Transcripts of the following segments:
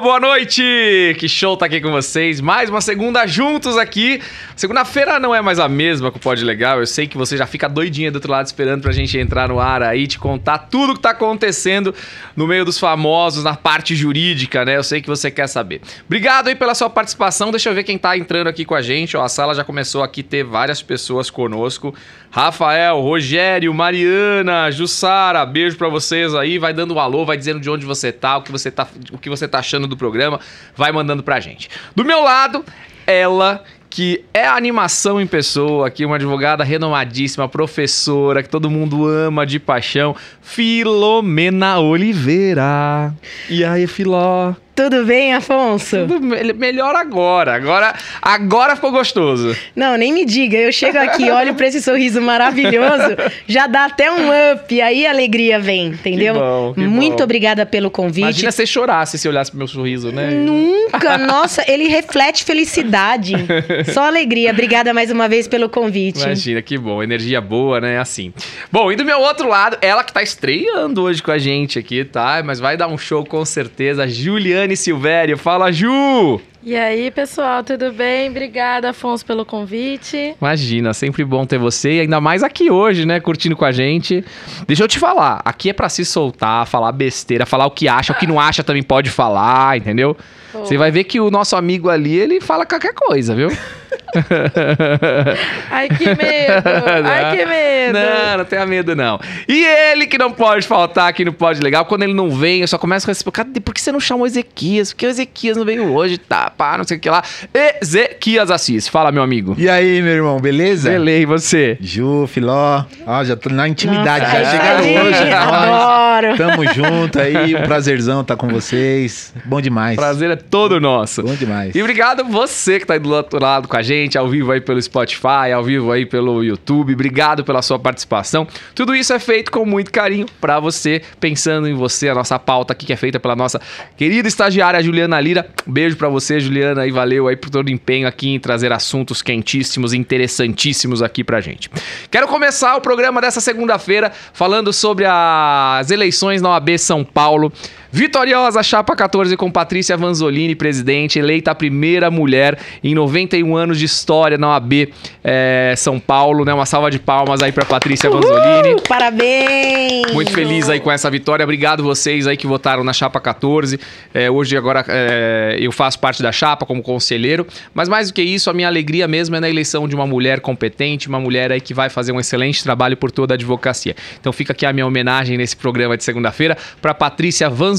Boa noite! Que show tá aqui com vocês. Mais uma segunda juntos aqui. Segunda-feira não é mais a mesma com o Pode Legal. Eu sei que você já fica doidinha do outro lado esperando pra gente entrar no ar aí, te contar tudo que tá acontecendo no meio dos famosos, na parte jurídica, né? Eu sei que você quer saber. Obrigado aí pela sua participação. Deixa eu ver quem tá entrando aqui com a gente. Ó, a sala já começou aqui ter várias pessoas conosco. Rafael, Rogério, Mariana, Jussara, beijo pra vocês aí. Vai dando um alô, vai dizendo de onde você tá, o que você tá, o que você tá achando do programa. Vai mandando pra gente. Do meu lado, ela que é animação em pessoa, aqui uma advogada renomadíssima, professora, que todo mundo ama de paixão, Filomena Oliveira. E aí, Filó? Tudo bem, Afonso? Tudo me- melhor agora. Agora, agora ficou gostoso. Não, nem me diga. Eu chego aqui, olho pra esse sorriso maravilhoso, já dá até um up. Aí a alegria vem, entendeu? Que bom, que Muito bom. obrigada pelo convite. Imagina se você chorasse se olhasse pro meu sorriso, né? Nunca, nossa, ele reflete felicidade. Só alegria. Obrigada mais uma vez pelo convite. Imagina, que bom. Energia boa, né? Assim. Bom, e do meu outro lado, ela que tá estreando hoje com a gente aqui, tá? Mas vai dar um show com certeza. Juliane Silvério. Fala, Ju! E aí, pessoal, tudo bem? Obrigada, Afonso, pelo convite. Imagina, sempre bom ter você, e ainda mais aqui hoje, né? Curtindo com a gente. Deixa eu te falar, aqui é pra se soltar, falar besteira, falar o que acha, o que não acha também pode falar, entendeu? Pô. Você vai ver que o nosso amigo ali, ele fala qualquer coisa, viu? Ai, que medo! Ai, que medo! Não, não tenha medo, não. E ele que não pode faltar aqui no Pode Legal, quando ele não vem, eu só começo a responder, cadê? Por que você não chamou Ezequias? Por que o Ezequias não veio hoje? Tá, pá, não sei o que lá. Ezequias Assis, fala, meu amigo. E aí, meu irmão, beleza? Beleza, e você? Ju, Filó, ó, já tô na intimidade, Nossa, já aí, chegaram hoje. nós. Adoro. Tamo junto aí, um prazerzão estar com vocês. Bom demais. Prazer é todo nosso. Bom demais. E obrigado você que tá aí do outro lado com a gente, ao vivo aí pelo Spotify, ao vivo aí pelo YouTube. Obrigado pela sua participação. Tudo isso é feito com muito carinho pra você, pensando em você, a nossa pauta aqui que é feita pela nossa querida estagiária Juliana Lira. Beijo pra você, Juliana, e valeu aí por todo o empenho aqui em trazer assuntos quentíssimos, interessantíssimos aqui pra gente. Quero começar o programa dessa segunda-feira falando sobre as eleições na OAB São Paulo. Vitoriosa Chapa 14 com Patrícia Vanzolini, presidente, eleita a primeira mulher em 91 anos de história na OAB eh, São Paulo, né? Uma salva de palmas aí pra Patrícia Vanzolini. Parabéns! Muito feliz aí com essa vitória. Obrigado vocês aí que votaram na Chapa 14. É, hoje agora é, eu faço parte da chapa como conselheiro. Mas mais do que isso, a minha alegria mesmo é na eleição de uma mulher competente, uma mulher aí que vai fazer um excelente trabalho por toda a advocacia. Então fica aqui a minha homenagem nesse programa de segunda-feira para Patrícia Vanzolini.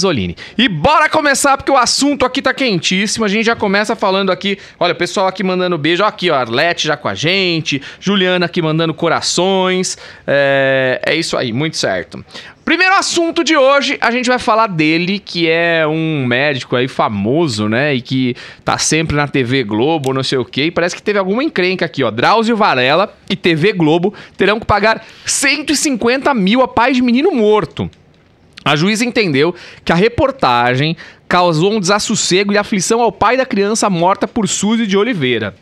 E bora começar porque o assunto aqui tá quentíssimo. A gente já começa falando aqui, olha, o pessoal aqui mandando beijo, aqui ó, Arlete já com a gente, Juliana aqui mandando corações. É, é isso aí, muito certo. Primeiro assunto de hoje, a gente vai falar dele, que é um médico aí famoso, né? E que tá sempre na TV Globo, não sei o quê. E parece que teve alguma encrenca aqui, ó. Drauzio Varela e TV Globo terão que pagar 150 mil a pais de menino morto. A juíza entendeu que a reportagem causou um desassossego e aflição ao pai da criança morta por Suzy de Oliveira.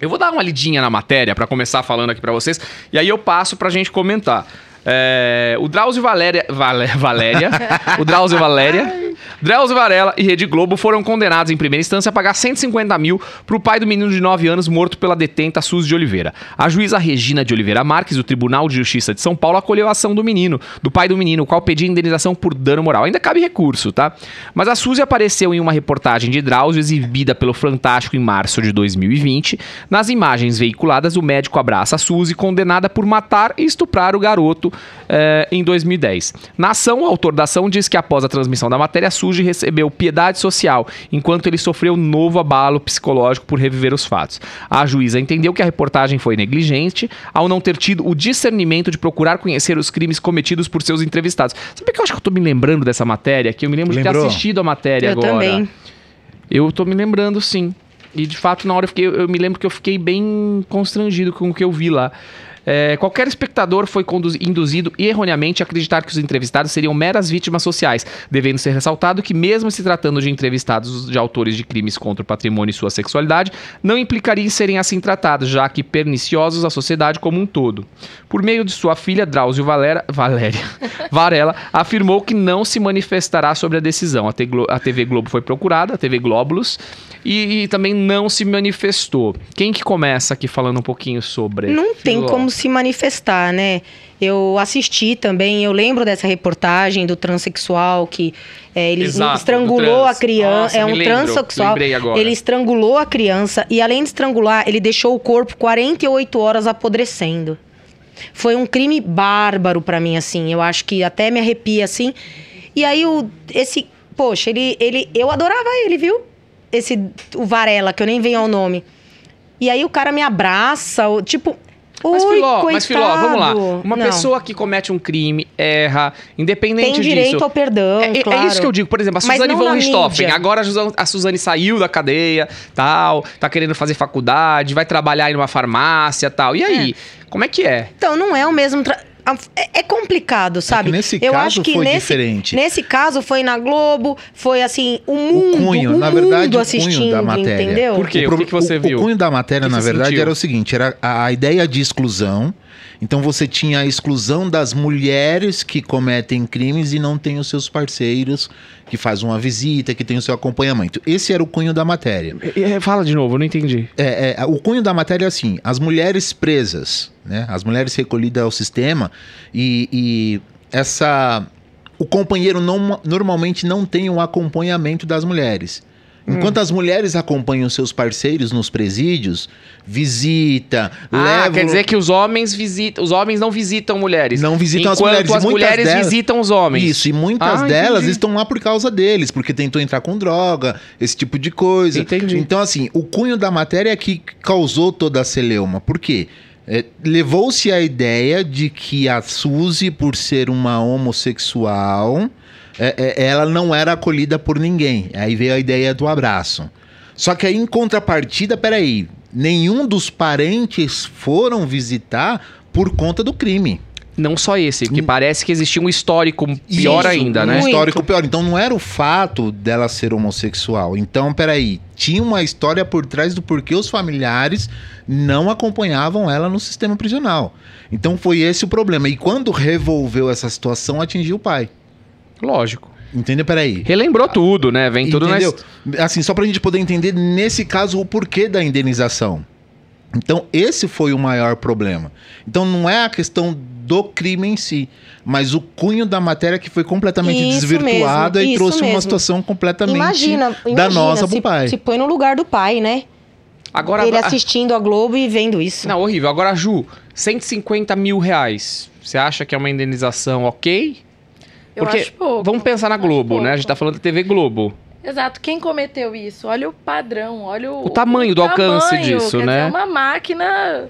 Eu vou dar uma lidinha na matéria para começar falando aqui para vocês e aí eu passo pra gente comentar. É, o Drauzio Valéria, Valé- Valéria, o Drauzio Valéria, Drauzio Varela e Rede Globo foram condenados em primeira instância a pagar 150 mil pro pai do menino de 9 anos morto pela detenta Suzy de Oliveira. A juíza Regina de Oliveira Marques, do Tribunal de Justiça de São Paulo, acolheu a ação do menino, do pai do menino, o qual pedia indenização por dano moral. Ainda cabe recurso, tá? Mas a Suzy apareceu em uma reportagem de Drauzio exibida pelo Fantástico em março de 2020. Nas imagens veiculadas, o médico abraça a Suzy, condenada por matar e estuprar o garoto eh, em 2010. Na ação, o autor da ação diz que após a transmissão da matéria, Suzy recebeu piedade social, enquanto ele sofreu novo abalo psicológico por reviver os fatos. A juíza entendeu que a reportagem foi negligente ao não ter tido o discernimento de procurar conhecer os crimes cometidos por seus entrevistados. Sabe que eu acho que eu tô me lembrando dessa matéria? Que eu me lembro de ter Lembrou? assistido a matéria Eu agora. também. Eu tô me lembrando, sim. E de fato, na hora eu, fiquei, eu me lembro que eu fiquei bem constrangido com o que eu vi lá. É, qualquer espectador foi induzido erroneamente a acreditar que os entrevistados seriam meras vítimas sociais, devendo ser ressaltado que, mesmo se tratando de entrevistados de autores de crimes contra o patrimônio e sua sexualidade, não implicaria em serem assim tratados, já que perniciosos à sociedade como um todo. Por meio de sua filha, Drauzio Valera, Valéria Varela, afirmou que não se manifestará sobre a decisão. A, TV Globo foi procurada, a TV Glóbulos, e, e também não se manifestou. Quem que começa aqui falando um pouquinho sobre? Não tem como se manifestar, né? Eu assisti também, eu lembro dessa reportagem do transexual que é, ele Exato, estrangulou a criança. Nossa, é um lembro, transexual. Ele estrangulou a criança e, além de estrangular, ele deixou o corpo 48 horas apodrecendo. Foi um crime bárbaro pra mim, assim. Eu acho que até me arrepia, assim. E aí, o, esse. Poxa, ele, ele. Eu adorava ele, viu? Esse. O Varela, que eu nem venho ao nome. E aí o cara me abraça, o- Mas Filó, coitado. mas Filó, vamos lá. Uma Não. pessoa que comete um crime, erra, independente tem disso. direito ao perdão, É, é- claro. é isso que eu digo, por exemplo, a Suzane von Richthofen. Agora a Suzane, a Suzane saiu da cadeia, tal, tá querendo fazer faculdade, vai trabalhar em uma farmácia, tal. E aí, como é que é? Então, não é o mesmo. tra- É, é complicado, sabe? nesse eu caso acho que foi nesse, diferente. Nesse caso foi na Globo, foi assim, o mundo, cunho, o na verdade, mundo o cunho assistindo, da matéria. entendeu? Por quê? O, O que que você o- viu? O cunho da matéria, O que na verdade, sentiu? era o seguinte: era a, a ideia de exclusão. Então você tinha a exclusão das mulheres que cometem crimes e não têm os seus parceiros, que faz uma visita, que tem o seu acompanhamento. Esse era o cunho da matéria. É, Fala de novo, eu não entendi. É, é, o cunho da matéria é assim: as mulheres presas, né? As mulheres recolhidas ao sistema e, e essa. O companheiro não- normalmente não tem um acompanhamento das mulheres. Enquanto as mulheres acompanham seus parceiros nos presídios, visita, Ah, levam. quer dizer que os homens visitam, os homens não visitam mulheres. Não visitam as mulheres, as mulheres delas- visitam os homens. Isso, e muitas Ah, delas entendi. estão lá por causa deles, porque tentou entrar com droga, esse tipo de coisa. Entendi. Então, assim, o cunho da matéria é que causou toda a celeuma. Por quê? É, Levou-se a ideia de que a Suzy, por ser uma homossexual, é, é, ela não era acolhida por ninguém. Aí veio a ideia do abraço. Só que aí, em contrapartida, peraí, nenhum dos parentes foram visitar por conta do crime. Não só esse, porque parece que existia um histórico pior Isso, ainda, um né? Muito. histórico pior. Então não era o fato dela ser homossexual. Então, peraí, tinha uma história por trás do porquê os familiares não acompanhavam ela no sistema prisional. Então foi esse o problema. E quando revolveu essa situação, atingiu o pai. Lógico. Entendeu? Peraí. Relembrou tudo, né? Vem tudo na Entendeu? Assim, só pra gente poder entender, nesse caso, o porquê da indenização. Então, esse foi o maior problema. Então, não é a questão do crime em si, mas o cunho da matéria que foi completamente Isso desvirtuada mesmo, e trouxe uma mesmo. situação completamente Imagina, danosa imagina pro se, pai. se põe no lugar do pai, né? Agora, Ele assistindo a Globo e vendo isso. Não, horrível. Agora, Ju, 150 mil reais. Você acha que é uma indenização ok? Porque vamos pensar na Globo, né? A gente tá falando da TV Globo. Exato. Quem cometeu isso? Olha o padrão, olha o... O tamanho do alcance disso, né? Dizer, uma máquina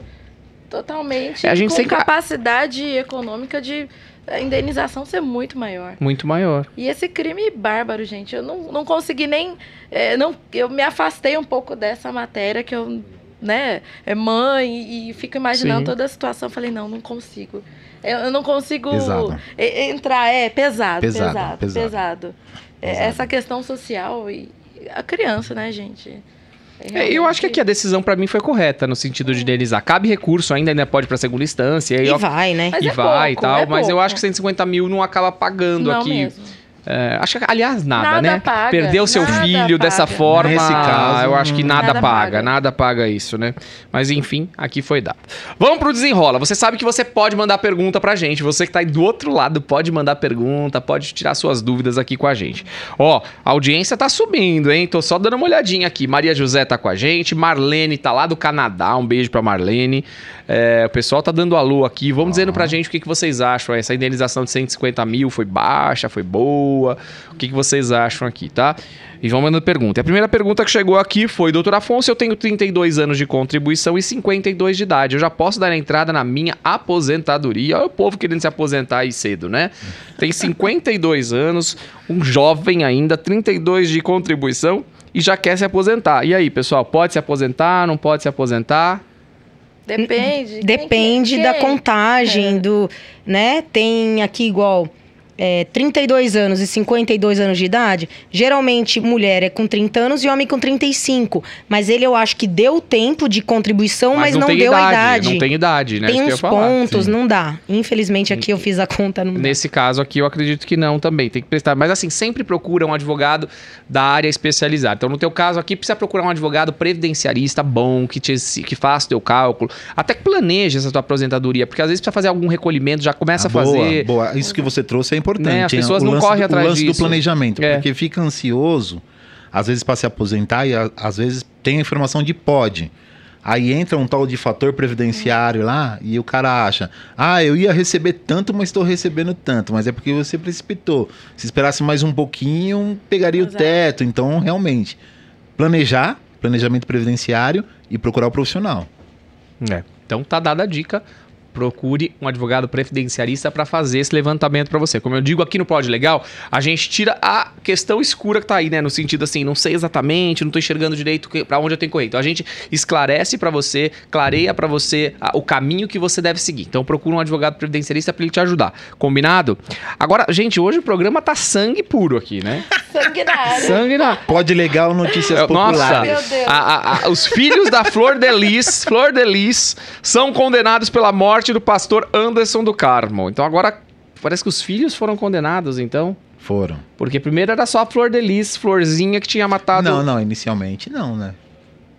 totalmente É, a gente com capacidade econômica de a indenização ser muito maior. Muito maior. E esse crime bárbaro, gente, eu não, não consegui nem. é, não, eu me afastei um pouco dessa matéria que eu, né, é mãe e, fico imaginando Sim. toda a situação. Falei, não, não consigo. Eu, eu não consigo Pesado. entrar. É pesado, Pesado, pesado, pesado. pesado. É, Pesado. essa questão social e a criança, né, gente? É, eu acho que aqui a decisão pra mim foi correta, no sentido de indenizar. Cabe recurso ainda, ainda pode pra segunda instância. E, E vai, né? Mas e é vai pouco, e tal. é mas eu pouco. acho que 150 mil não acaba pagando não aqui. mesmo. É, acho que, aliás, nada, Nada né? paga, Perder o seu nada filho dessa paga. forma, Nesse caso, eu acho que nada, nada paga, paga. nada paga isso, né? Mas enfim, aqui foi dado. Vamos pro desenrola. Você sabe que você pode mandar pergunta pra gente. Você que tá aí do outro lado pode mandar pergunta, pode tirar suas dúvidas aqui com a gente. Ó, a audiência tá subindo, hein? Tô só dando uma olhadinha aqui. Maria José tá com a gente, Marlene tá lá do Canadá. Um beijo pra Marlene. É, o pessoal tá dando alô aqui. Vamos dizendo pra gente o que, que vocês acham. Essa indenização de 150 mil foi baixa, foi boa? O que, que vocês acham aqui, tá? E vão mandando pergunta. E a primeira pergunta que chegou aqui foi: Doutor Afonso, eu tenho 32 anos de contribuição e 52 de idade. Eu já posso dar entrada na minha aposentadoria? Olha o povo querendo se aposentar aí cedo, né? Tem 52 anos, um jovem ainda, 32 de contribuição e já quer se aposentar. E aí, pessoal, pode se aposentar? Não pode se aposentar? Depende. Quem Depende que- da quem? contagem, É. do. né? Tem aqui igual. É, 32 anos e 52 anos de idade, geralmente mulher é com 30 anos e homem com 35. Mas ele eu acho que deu tempo de contribuição, mas, não, tem deu idade, a idade. Não tem idade, né? Tem Isso uns falar. pontos, Sim. não dá. Infelizmente aqui eu fiz a conta, não dá. Nesse caso aqui, eu acredito que não também. Tem que prestar. Mas assim, sempre procura um advogado da área especializada. Então, no teu caso aqui, precisa procurar um advogado previdenciarista bom, que, te, que faça o teu cálculo, até que planeje essa tua aposentadoria, porque às vezes precisa fazer algum recolhimento, já começa Ah, a fazer. Boa, boa. Isso que você trouxe é importante. Né, as pessoas não lance correm do, atrás O lance disso. do planejamento. É. Porque fica ansioso, às vezes, para se aposentar e a- às vezes tem a informação de pode. Aí entra um tal de fator previdenciário lá e o cara acha: ah, eu ia receber tanto, mas estou recebendo tanto. Mas é porque você precipitou. Se esperasse mais um pouquinho, pegaria Exato. o teto. Então, realmente, planejar, planejamento previdenciário e procurar o profissional. É. Então tá dada a dica. Procure um advogado previdenciarista para fazer esse levantamento para você. Como eu digo aqui no Pod Legal, a gente tira a questão escura que tá aí, né? No sentido assim, não sei exatamente, não tô enxergando direito para onde eu tenho que correr. Então a gente esclarece para você, clareia para você o caminho que você deve seguir. Então procura um advogado previdenciarista para ele te ajudar. Combinado? Agora, gente, hoje o programa tá sangue puro aqui, né? Sanguinário. Sangue na Pode legal notícias É, populares. Nossa, Meu Deus. a- a- a- os filhos da Flor de Lis, Flor de Lis, são condenados pela morte do pastor Anderson do Carmo. Então agora parece que os filhos foram condenados, então. Foram. Porque primeiro era só a Flor de Lis, Florzinha, que tinha matado Não, não, inicialmente não, né?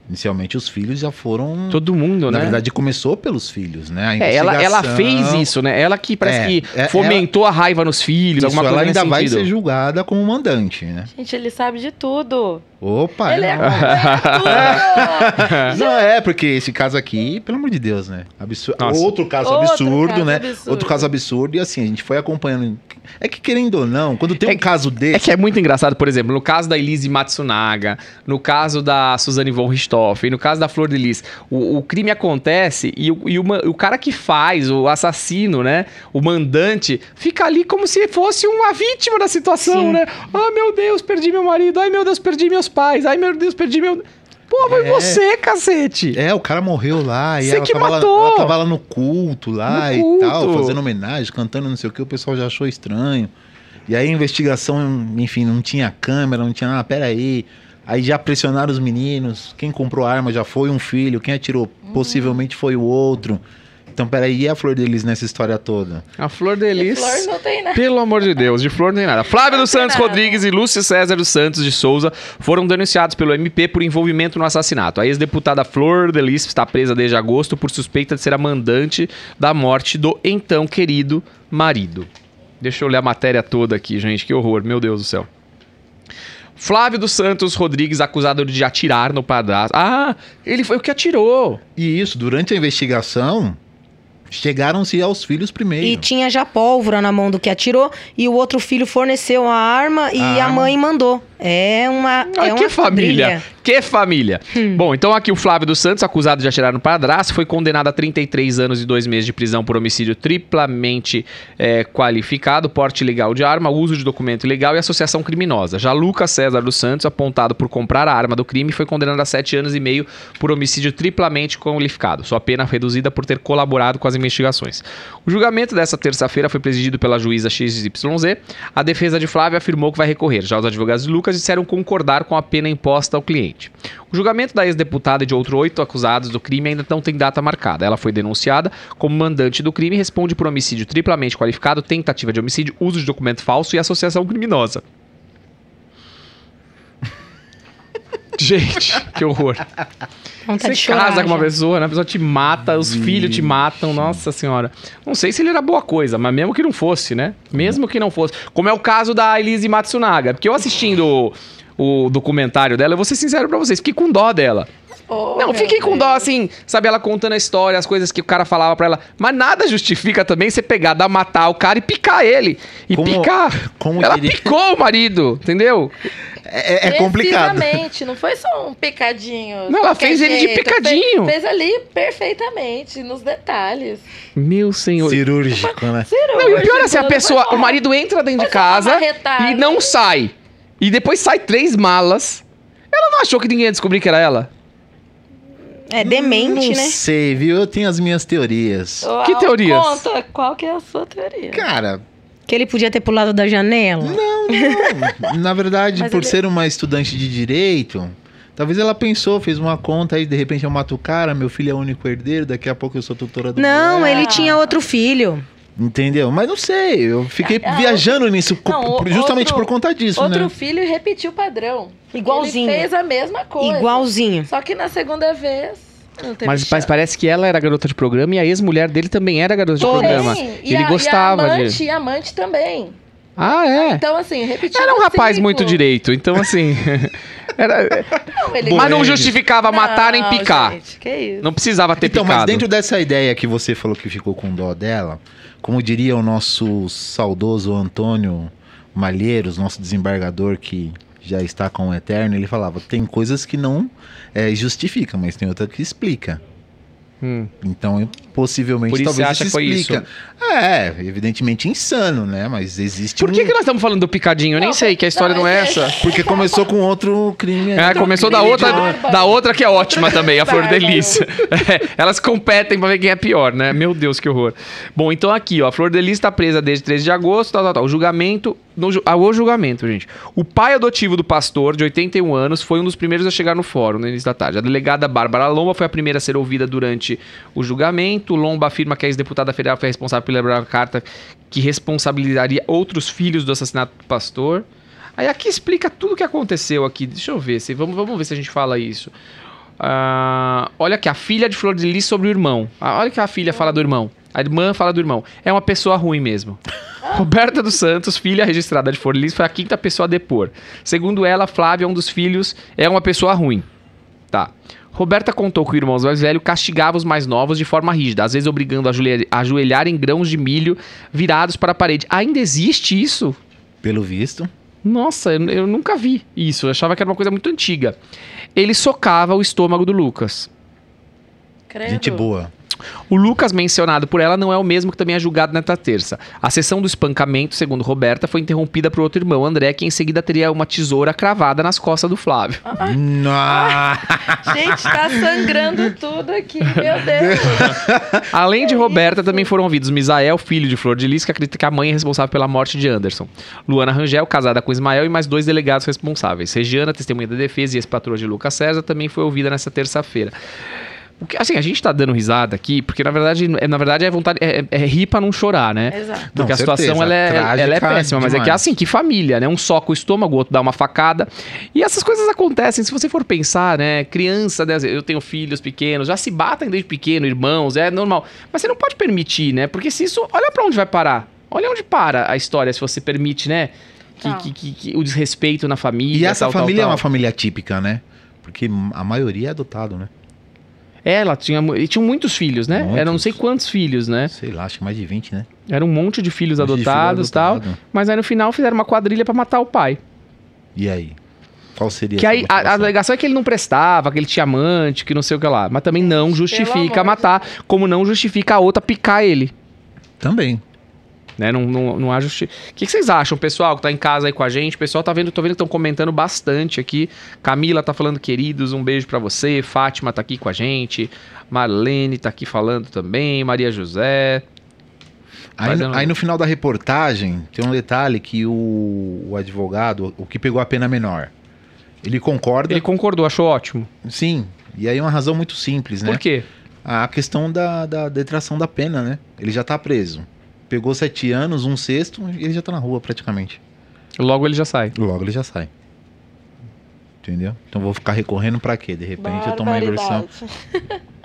Inicialmente os filhos já foram. todo mundo, Na né? verdade, começou pelos filhos, né? A É, ela, ela fez isso, né? Ela que parece É, que é, fomentou a raiva nos filhos, Isso, alguma ela coisa ainda nesse vai sentido. ser julgada como mandante, né? Gente, ele sabe de tudo. Opa, ele é. tudo. Não é, porque esse caso aqui, pelo amor de Deus, né? Absurdo. Nossa. Outro caso Outro absurdo, caso né? absurdo. Outro caso absurdo. E assim, a gente foi acompanhando. É que querendo ou não, quando tem É um que- caso desse. É que é muito engraçado, por exemplo, no caso da Elise Matsunaga, no caso da Suzane von Richthofen, no caso da Flor de Lis, o, o crime acontece e, o, e o ma- o cara que faz, o assassino, né, o mandante, fica ali como se fosse uma vítima da situação, Sim. né? Ah, meu Deus, perdi meu marido. Ai, meu Deus, perdi meus pais. Ai, meu Deus, perdi meu... Pô, foi É. você, cacete! É, o cara morreu lá e Você ela que tava, matou! Lá, ela tava lá no culto lá No e culto! tal, fazendo homenagem, cantando não sei o que, o pessoal já achou estranho. E aí a investigação, enfim, não tinha câmera, não tinha nada, peraí. Aí já pressionaram os meninos, quem comprou a arma já foi um filho, quem atirou possivelmente foi o outro. Então, peraí, e a flor deles nessa história toda? A Flor de De Lis... flor não tem nada. Pelo amor de Deus, de flor nem nada. Flávio Não dos tem Santos nada. Rodrigues e Lúcio César dos Santos de Souza foram denunciados pelo MP por envolvimento no assassinato. A ex-deputada Flor de Lis está presa desde agosto por suspeita de ser a mandante da morte do então querido marido. Deixa eu ler a matéria toda aqui, gente. Que horror, meu Deus do céu. Flávio dos Santos Rodrigues, acusado de atirar no padrasto. Ah, ele foi o que atirou. E isso, durante a investigação, chegaram-se aos filhos primeiro. E tinha já pólvora na mão do que atirou, e o outro filho forneceu a arma e A a, arma. mãe mandou. É uma. Ah, é que uma família! quadrilha. Que família! Bom, então aqui o Flávio dos Santos, acusado de atirar no padrasto, foi condenado a 33 anos e 2 meses de prisão por homicídio triplamente eh, qualificado, porte ilegal de arma, uso de documento ilegal e associação criminosa. Já Lucas César dos Santos, apontado por comprar a arma do crime, foi condenado a 7 anos e meio por homicídio triplamente qualificado. Sua pena reduzida por ter colaborado com as investigações. O julgamento dessa terça-feira foi presidido pela juíza XYZ. A defesa de Flávio afirmou que vai recorrer. Já os advogados de Lucas disseram concordar com a pena imposta ao cliente. O julgamento da ex-deputada e de outros oito acusados do crime ainda não tem data marcada. Ela foi denunciada como mandante do crime e responde por homicídio triplamente qualificado, tentativa de homicídio, uso de documento falso e associação criminosa. Gente, que horror. Vontade Você chorar casa com uma já. pessoa, né? A pessoa te mata, os filhos te matam, nossa senhora. Não sei se ele era boa coisa, mas mesmo que não fosse, né? Mesmo que não fosse. Como é o caso da Elise Matsunaga. Porque eu assistindo o, o documentário dela, eu vou ser sincero pra vocês, fiquei com dó dela. Oh, Não, fiquei com Deus. dó, assim, sabe, ela contando a história, as coisas que o cara falava pra ela. Mas nada justifica também você pegar, dar, matar o cara e picar ele. E Como- picar. como ela diria- picou o marido, entendeu? É, é complicado. Precisamente, não foi só um picadinho. Não, ela fez ele de jeito, picadinho. Fez, fez ali perfeitamente, nos detalhes. Meu senhor. Cirúrgico, né? Não, e o pior é assim, a pessoa, o marido entra dentro de casa e não sai. E depois sai três malas. Ela não achou que ninguém ia descobrir que era ela? É demente, não né? sei, viu? Eu tenho as minhas teorias. Ô, Que teorias? Conta, qual que é a sua teoria? Cara, Que ele podia ter pulado da janela. não, não. Na verdade, por ele- ser uma estudante de direito, talvez ela pensou, fez uma conta aí, de repente eu mato o cara, meu filho é o único herdeiro, daqui a pouco eu sou tutora do Não, moleque. ele tinha outro filho. Entendeu? Mas não sei, eu fiquei Ah, viajando nisso Não, justamente outro- por conta disso, Outro né? filho repetiu o padrão. Igualzinho. Ele fez a mesma coisa. Igualzinho. Só que na segunda vez. Não Mas, mas parece que ela era garota de programa e a ex-mulher dele também era garota de Todas. programa. Sim, e Ele a- gostava e a amante, de. E amante também. Ah, é. Então, assim, repetiu Era um rapaz ciclo. muito direito, então assim. era- Não, ele- mas não justificava matar nem Não, picar. Gente, que isso. Não precisava ter Então, picado. mas dentro dessa ideia que você falou que ficou com dó dela, como diria o nosso saudoso Antônio Malheiros, nosso desembargador que já está com o Eterno, ele falava, tem coisas que não é, justifica, mas tem outra que explica. Hum. Então, possivelmente, Por isso talvez você acha isso que foi explica. É, evidentemente insano, né? Mas existe Por que, um... que nós estamos falando do picadinho? Eu nem Não, sei, que a história não, não, é essa. Porque começou com outro crime. É, aí. começou da crime outra, bárbaro. da outra que é ótima também, a Flor bárbaro. Delícia. É, elas competem pra ver quem é pior, né? Meu Deus, que horror. Bom, então aqui, ó, a Flor Delícia tá presa desde 13 de agosto, tal, tal, tal. O julgamento, no, ju- ah, o julgamento, gente. O pai adotivo do pastor, de 81 anos, foi um dos primeiros a chegar no fórum no início da tarde. A delegada Bárbara Lomba foi a primeira a ser ouvida durante o julgamento. Lomba afirma que a ex-deputada federal foi responsável por elaborar uma carta que responsabilizaria outros filhos do assassinato do pastor. Aí aqui explica tudo o que aconteceu aqui. Deixa eu ver, se, vamos, vamos ver se a gente fala isso. Ah, olha aqui, a filha de Flor de Lis sobre o irmão. Ah, olha que a filha fala do irmão. A irmã fala do irmão. É uma pessoa ruim mesmo. Roberta dos Santos, filha registrada de Flor de Lis, foi a quinta pessoa a depor. Segundo ela, Flávia, um dos filhos, é uma pessoa ruim. Tá. Roberta contou que o irmão mais velho castigava os mais novos de forma rígida, às vezes obrigando a ajoelhar, em grãos de milho virados para a parede. Ainda existe isso? Pelo visto. Nossa, eu, eu nunca vi isso. Eu achava que era uma coisa muito antiga. Ele socava o estômago do Lucas. Credo. Gente boa. O Lucas, mencionado por ela, não é o mesmo que também é julgado nesta terça. A sessão do espancamento, segundo Roberta, foi interrompida por outro irmão, André, que em seguida teria uma tesoura cravada nas costas do Flávio. Gente, tá sangrando tudo aqui, meu Deus. Além de Roberta, também foram ouvidos Misael, filho de Flor de Lis, que acredita que a mãe é responsável pela morte de Anderson. Luana Rangel, casada com Ismael, e mais dois delegados responsáveis. Regiana, testemunha da defesa e ex-patroa de Lucas César, também foi ouvida nessa terça-feira. Assim, a gente tá dando risada aqui, porque na verdade, é- na verdade é vontade. É, é rir pra não chorar, né? Exato. Porque Não, a situação certeza. ela é, Trágica ela é péssima, mas é que demais. assim, que família, né? Um soca o estômago, o outro dá uma facada. E essas coisas acontecem, se você for pensar, né? Criança, né? Eu tenho filhos pequenos, já se batem desde pequeno, irmãos, é normal. Mas você não pode permitir, né? Porque se isso. Olha pra onde vai parar. Olha onde para a história, se você permite, né? Que, Tá. que- que- que o desrespeito na família. E essa tal, tal, família é tal. uma família típica, né? Porque a maioria é adotado, né? É, ela tinha. E tinham muitos filhos, né? Muitos. Eram não sei quantos filhos, né? Sei lá, acho que mais de 20, né? Era um monte de filhos Um monte adotados e tal. adotado. Mas aí no final fizeram uma quadrilha pra matar o pai. E aí? Qual seria Que aí a, a alegação é que ele não prestava, que ele tinha amante, que não sei o que lá. Mas também não justifica matar, como não justifica a outra picar ele. Também. Né? Não, não, não há justi... O que, que vocês acham, pessoal, que tá em casa aí com a gente? O pessoal tá vendo, tô vendo que estão comentando bastante aqui. Camila tá falando, queridos, um beijo pra você. Fátima tá aqui com a gente. Marlene tá aqui falando também. Maria José. Aí, Fazendo- aí no final da reportagem, tem um detalhe que o, o advogado, o que pegou a pena menor, ele concorda, Ele concordou, achou ótimo. sim. E aí é uma razão muito simples, né? Por quê? A questão da, da detração da pena, né? Ele já tá preso. Pegou sete anos, um sexto, e ele já tá na rua praticamente. Logo ele já sai. Logo ele já sai. Entendeu? Então vou ficar recorrendo pra quê? De repente eu tomo uma inversão.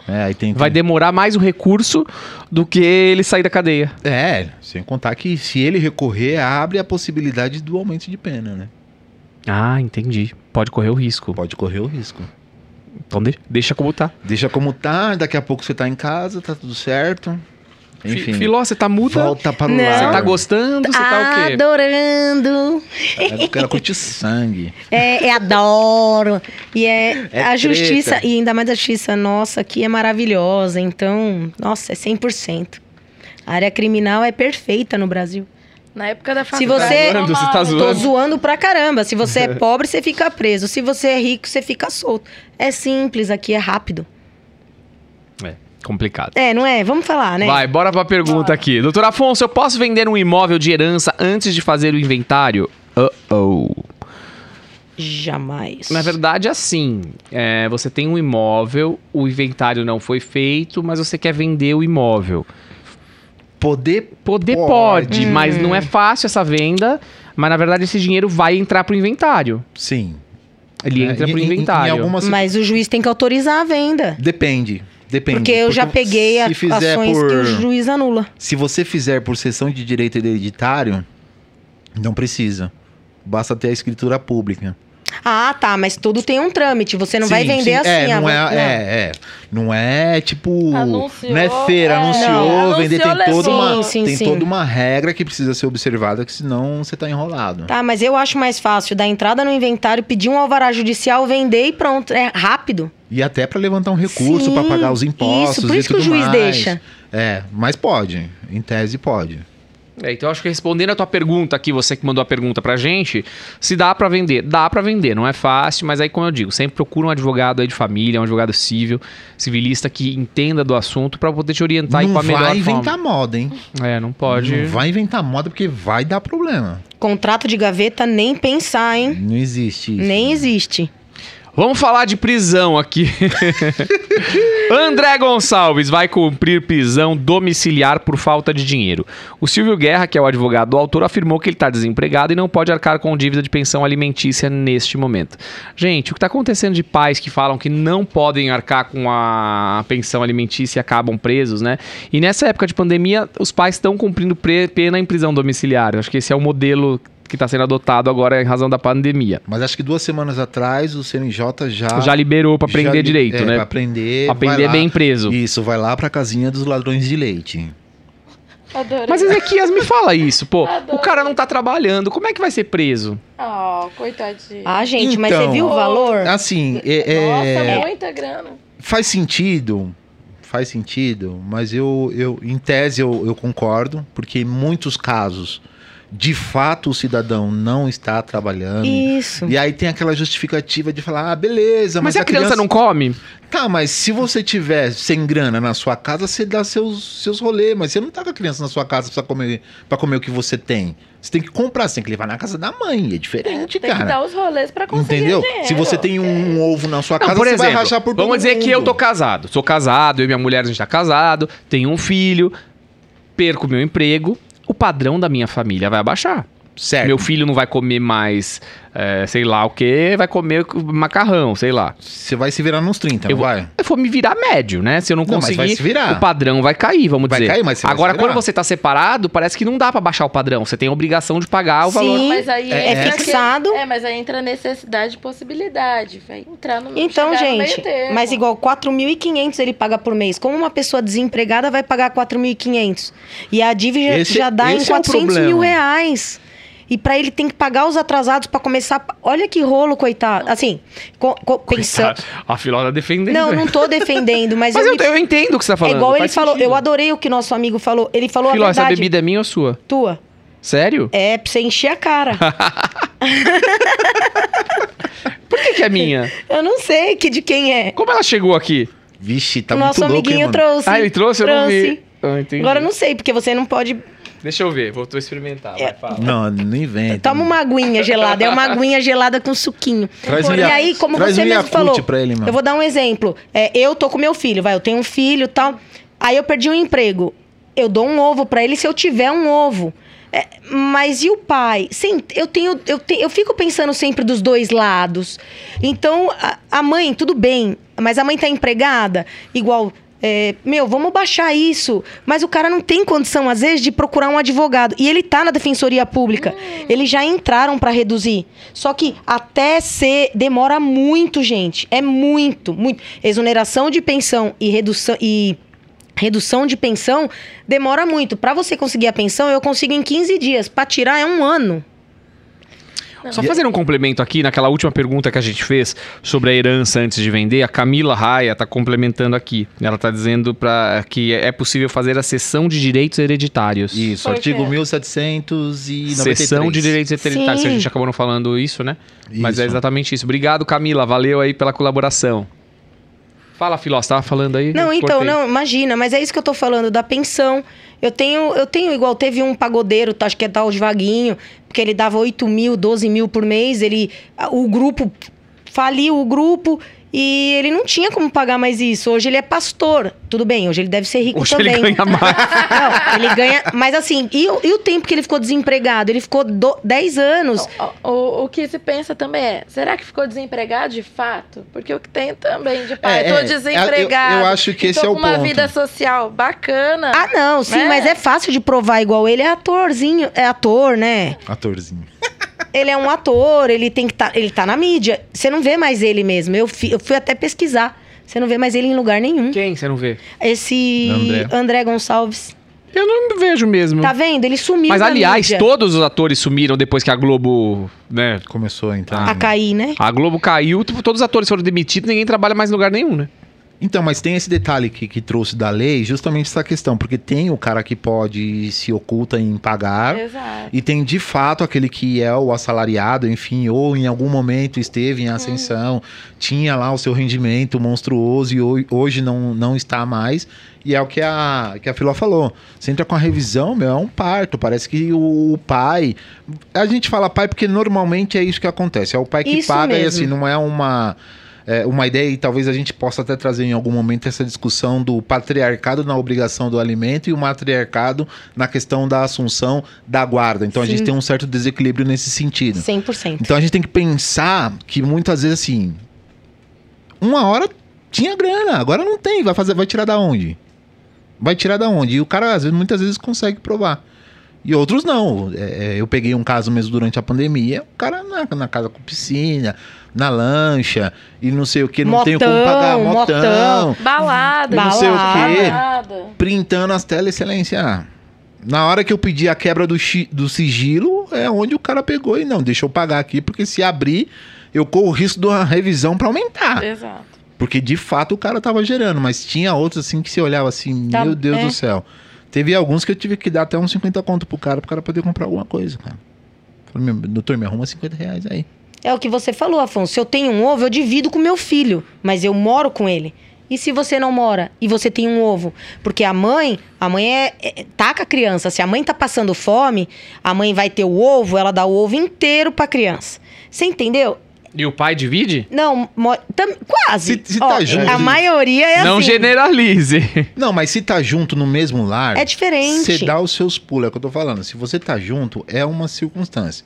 É, aí tem, Vai demorar mais o recurso do que ele sair da cadeia. É, sem contar que se ele recorrer, abre a possibilidade do aumento de pena, né? Ah, entendi. Pode correr o risco. Pode correr o risco. Então de- deixa como tá. Deixa como tá, daqui a pouco você tá em casa, tá tudo certo. Enfim, Fi- Filó, você tá muda? volta para o lar. Você tá gostando? Você tá o quê? Adorando. Eu quero curtir sangue. É, é adoro. E é, É a treta. justiça, e ainda mais a justiça nossa aqui é maravilhosa. Então, nossa, é 100%. A área criminal é perfeita no Brasil. Na época da Se faculdade. você- Tá zoando, você tá eu zoando. Tô zoando pra caramba. Se você é pobre, você fica preso. Se você é rico, você fica solto. É simples aqui, é rápido. Complicado. É, não é? Vamos falar, né? Vai, bora pra pergunta aqui. Doutor Afonso, eu posso vender um imóvel de herança antes de fazer o inventário? Uh-oh. Jamais. Na verdade, assim, é, você tem um imóvel, o inventário não foi feito, mas você quer vender o imóvel. Poder Poder Pode. pode, mas não é fácil essa venda, mas na verdade esse dinheiro vai entrar pro inventário. Sim. Ele É, entra em- pro em- em inventário. algumas- Mas o juiz tem que autorizar a venda. Depende. Depende. Porque eu já peguei a- ações por... que o juiz anula. Se você fizer por sessão de direito hereditário, não precisa. Basta ter a escritura pública. Ah, tá, mas tudo tem um trâmite. Você não Sim, vai vender sim. assim. É, não é, vou- é, é. Não é tipo. Anunciou, não é feira, é, anunciou, não. vender. Tem, toda uma. Sim, tem sim. toda uma regra que precisa ser observada, que senão você tá enrolado. Tá, mas eu acho mais fácil dar entrada no inventário, pedir um alvará judicial, vender e pronto. É rápido. E até para levantar um recurso, para pagar os impostos. isso, por e isso que o tudo juiz mais. deixa. É, mas pode. Em tese pode. É, então eu acho que respondendo a tua pergunta aqui, você que mandou a pergunta pra gente, se dá pra vender, dá pra vender, não é fácil, mas aí como eu digo, sempre procura um advogado aí de família, um advogado civil, civilista que entenda do assunto pra poder te orientar e não com a melhor vai forma. inventar moda, hein? É, não pode. Não vai inventar moda porque vai dar problema. Contrato de gaveta, nem pensar, hein? Não existe isso. Nem existe. Vamos falar de prisão aqui. André Gonçalves vai cumprir prisão domiciliar por falta de dinheiro. O Silvio Guerra, que é o advogado do autor, afirmou que ele está desempregado e não pode arcar com dívida de pensão alimentícia neste momento. Gente, o que está acontecendo de pais que falam que não podem arcar com a pensão alimentícia e acabam presos, né? E nessa época de pandemia, os pais estão cumprindo pena em prisão domiciliar. Eu Acho que esse é o modelo que está sendo adotado agora em razão da pandemia. Mas acho que duas semanas atrás o CNJ já. Já liberou para prender li- direito, é, né? Pra prender. Pra prender lá. bem preso. Isso, vai lá pra casinha dos ladrões de leite. Adorei. Mas Ezequias me fala isso, pô. Adoro. O cara não tá trabalhando, como é que vai ser preso? Oh, coitadinho. Ah, gente, mas Então, você viu o valor? Assim, é- é- Nossa, muita grana. faz sentido. Faz sentido, mas eu, eu em tese, eu, eu concordo, porque em muitos casos, de fato, o cidadão não está trabalhando. Isso. E aí tem aquela justificativa de falar, ah, beleza, Mas, mas, a criança, não come? Tá, mas se você tiver sem grana na sua casa, você dá seus, seus rolês, mas você não tá com a criança na sua casa pra comer, pra comer o que você tem. Você tem que comprar, você tem que levar na casa da mãe, é diferente, Tem que cara. dar os rolês pra conseguir Entendeu? dinheiro. Se você tem um, ovo na sua Não, casa, por você exemplo, vai rachar por todo vamos dizer que eu mundo. tô casado. Sou casado, eu e minha mulher, a gente tá casado, tenho um filho, perco meu emprego, o padrão da minha família vai abaixar. Certo. Meu filho não vai comer mais, é, sei lá o que, vai comer macarrão, sei lá. Você vai se virar nos 30, Eu não vou- vai? Eu vou me virar médio, né? Se eu não Não, mas conseguir, vai se virar. o padrão vai cair, vamos Vai dizer. cair, mas você vai Agora, se virar. quando você tá separado, parece que não dá pra baixar o padrão. Você tem a obrigação de pagar o Sim. valor. Mas aí É- entra é fixado. aquele- É, mas aí entra necessidade e possibilidade. Vai entrar no Então, no gente, termo. mas igual 4.500 ele paga por mês. Como uma pessoa desempregada vai pagar 4.500? E a dívida Esse- já dá em esse é o 400 mil reais. E pra ele tem que pagar os atrasados pra começar. Olha que rolo, coitado. Assim, co- co- pensando. A filó tá defendendo. Não, né? não tô defendendo, mas, Mas eu, eu, me- eu entendo o que você tá É falando. igual ele faz falou. sentido. Eu adorei o que nosso amigo falou. Ele falou Filó, a essa verdade. bebida é minha ou sua? Tua. Sério? É pra você encher a cara. Por que, que é minha? eu não sei que de quem é. Como ela chegou aqui? Vixe, tá o muito nosso louco, hein, amiguinho trouxe. Ah, ele trouxe? Eu não vi. Trouxe. Ah, entendi. Agora eu não sei, porque você não pode. Deixa eu ver, vou experimentar. É. Vai, fala. Não, não inventa. Toma uma aguinha gelada. É uma aguinha gelada com suquinho. Traz um e aí, como traz você um mesmo falou, pra ele, mano. eu vou dar um exemplo. É, eu tô com meu filho, vai, eu tenho um filho e tal. Aí eu perdi um emprego. Eu dou um ovo pra ele se eu tiver um ovo. É, mas e o pai? Sim, eu tenho, eu tenho, eu fico pensando sempre dos dois lados. Então, a, a mãe, tudo bem, mas a mãe tá empregada, igual. É, meu, vamos baixar isso. Mas o cara não tem condição, às vezes, de procurar um advogado. E ele tá na defensoria pública. Eles já entraram pra reduzir. Só que até ser. Demora muito, gente. É muito, muito. Exoneração de pensão e redução. E redução de pensão demora muito. Pra você conseguir a pensão, eu consigo em 15 dias. Pra tirar é um ano. Só fazendo um complemento aqui naquela última pergunta que a gente fez sobre a herança antes de vender, a Camila Raia tá complementando aqui. Ela tá dizendo para que é possível fazer a cessão de direitos hereditários. Isso, Por artigo quê? 1793. Sessão de direitos hereditários. Sim. A gente acabou não falando isso, né? Mas Isso. é exatamente isso. Obrigado, Camila. Valeu aí pela colaboração. Fala, Filó, você tava falando aí? Não, então, cortei. não, imagina, mas é isso que eu tô falando, da pensão. Eu tenho, eu tenho igual, teve um pagodeiro, tá, acho que é tal Vaguinho, porque ele dava 8 mil, 12 mil por mês, ele, o grupo, faliu o grupo e ele não tinha como pagar mais isso. Hoje ele é pastor, tudo bem, hoje ele deve ser rico Hoje também. ele ganha mais. Não, ele ganha, mas assim, e, o- e o tempo que ele ficou desempregado? Ele ficou do, 10 anos. O, o- o que se pensa também é, será que ficou desempregado de fato? Porque o que tem também de pai, É, tô é, desempregado. eu- eu acho que e esse é o com uma ponto. vida social bacana. Ah, não, sim, Né? mas é fácil de provar igual ele é atorzinho, é ator, né? Atorzinho. Ele é um ator, ele tem que tá, ele tá na mídia. Você não vê mais ele mesmo. Eu, fi- eu fui até pesquisar. Você não vê mais ele em lugar nenhum. Quem você não vê? Esse André. André, Gonçalves. Eu não vejo mesmo. Tá vendo? Ele sumiu Mas, aliás, mídia. todos os atores sumiram depois que a Globo, né? Começou a entrar. A cair, né? A Globo caiu, tipo, todos os atores foram demitidos, ninguém trabalha mais em lugar nenhum, né? Então, mas tem esse detalhe que, que trouxe da lei, justamente essa questão, porque tem o cara que pode se oculta em pagar. Exato. E tem de fato aquele que é o assalariado, enfim, ou em algum momento esteve em ascensão, tinha lá o seu rendimento monstruoso e ho- hoje não, não está mais. E é o que a, que a Filó falou. Você entra com a revisão, meu, é um parto. Parece que o, pai. A gente fala pai porque normalmente é isso que acontece. É o pai que Isso paga e mesmo. assim, não é uma. É, uma ideia, e talvez a gente possa até trazer em algum momento essa discussão do patriarcado na obrigação do alimento e o matriarcado na questão da assunção da guarda. Então a Sim. gente tem um certo desequilíbrio nesse sentido. 100%. Então a gente tem que pensar que muitas vezes assim, uma hora tinha grana, agora não tem, vai fazer, vai tirar da onde? Vai tirar da onde? E o cara às vezes, muitas vezes consegue provar. E outros não. É, é, eu peguei um caso mesmo durante a pandemia, o cara na, na casa com piscina, na lancha, e não sei o que, não tem como Motão, pagar, motão, motão. Balada. Não sei o quê. Balada. printando as telas, excelência. Ah, Na hora que eu pedi a quebra do, do sigilo, é onde o cara pegou e não, deixa eu pagar aqui, porque se abrir, eu corro o risco de uma revisão pra aumentar. Exato. Porque de fato o cara tava gerando, mas tinha outros assim que se olhava assim, Tá, meu Deus é. do céu. Teve alguns que eu tive que dar até uns 50 conto pro cara, pro cara poder comprar alguma coisa, cara. Falei, meu, doutor, me arruma 50 reais aí. É o que você falou, Afonso. Se eu tenho um ovo, eu divido com meu filho, mas eu moro com ele. E se você não mora e você tem um ovo? Porque a mãe, a mãe é, é taca a criança. Se a mãe tá passando fome, a mãe vai ter o ovo, ela dá o ovo inteiro pra criança. Você entendeu? E o pai divide? Não, tam- quase. Se- se tá junto, A maioria é não assim. generalize. Não, mas se tá junto no mesmo lar. É diferente. Você dá os seus pulos, é o que eu tô falando. Se você tá junto, é uma circunstância.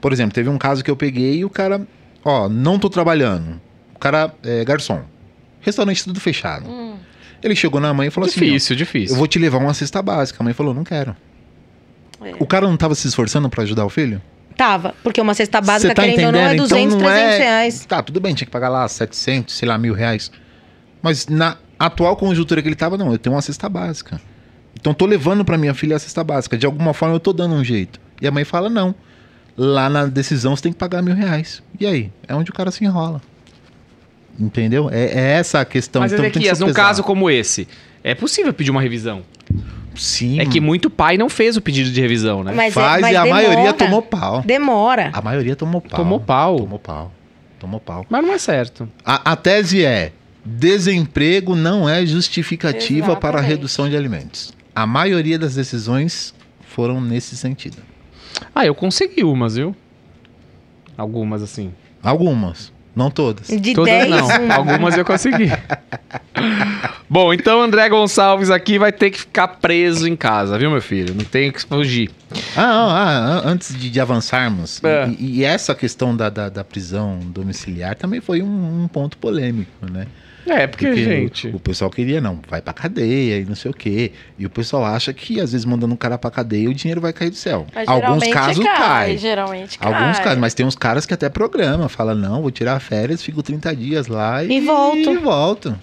Por exemplo, teve um caso que eu peguei e o cara, ó, não tô trabalhando. O cara é garçom. Restaurante tudo fechado. Hum. Ele chegou na mãe e falou assim: difícil, difícil. Eu vou te levar uma cesta básica. A mãe falou: Não quero. É. O cara não tava se esforçando pra ajudar o filho? Tava, porque uma cesta básica, tá querendo ou não, é entendendo? 200, Então não 300 é- reais. Tá, tudo bem, tinha que pagar lá 700, sei lá, mil reais. Mas na atual conjuntura que ele tava, não, eu tenho uma cesta básica. Então tô levando pra minha filha a cesta básica. De alguma forma eu tô dando um jeito. E a mãe fala, não. Lá na decisão você tem que pagar mil reais. E aí? É onde o cara se enrola. Entendeu? É, é essa a questão. Mas, então, tem que Ezequias, num caso como esse, é possível pedir uma revisão. Sim. É que muito pai não fez o pedido de revisão, né? Mas, é- faz mas e a demora. maioria tomou pau. Demora. A maioria tomou pau. Tomou pau. Tomou pau. Tomou pau. Mas não é certo. A, a tese é: desemprego não é justificativa para a Exatamente. redução de alimentos. A maioria das decisões foram nesse sentido. Ah, eu consegui umas, viu? Algumas, assim. Algumas, não todas. De Todas 10, não. uma. Algumas eu consegui. Bom, então André Gonçalves aqui vai ter que ficar preso em casa, viu, meu filho? Não tem que fugir. Ah, não, ah, an- antes de, de avançarmos, É. e, e essa questão da, da, da prisão domiciliar também foi um, um ponto polêmico, né? É, porque, Porque gente. o, o pessoal queria, não, vai pra cadeia e não sei o quê. E o pessoal acha que, às vezes, mandando um cara pra cadeia, o dinheiro vai cair do céu. Mas Alguns casos cai. cai. Geralmente cai. Alguns casos, mas tem uns caras que até programa, fala, não, vou tirar férias, fico 30 dias lá e, E volto. E volto.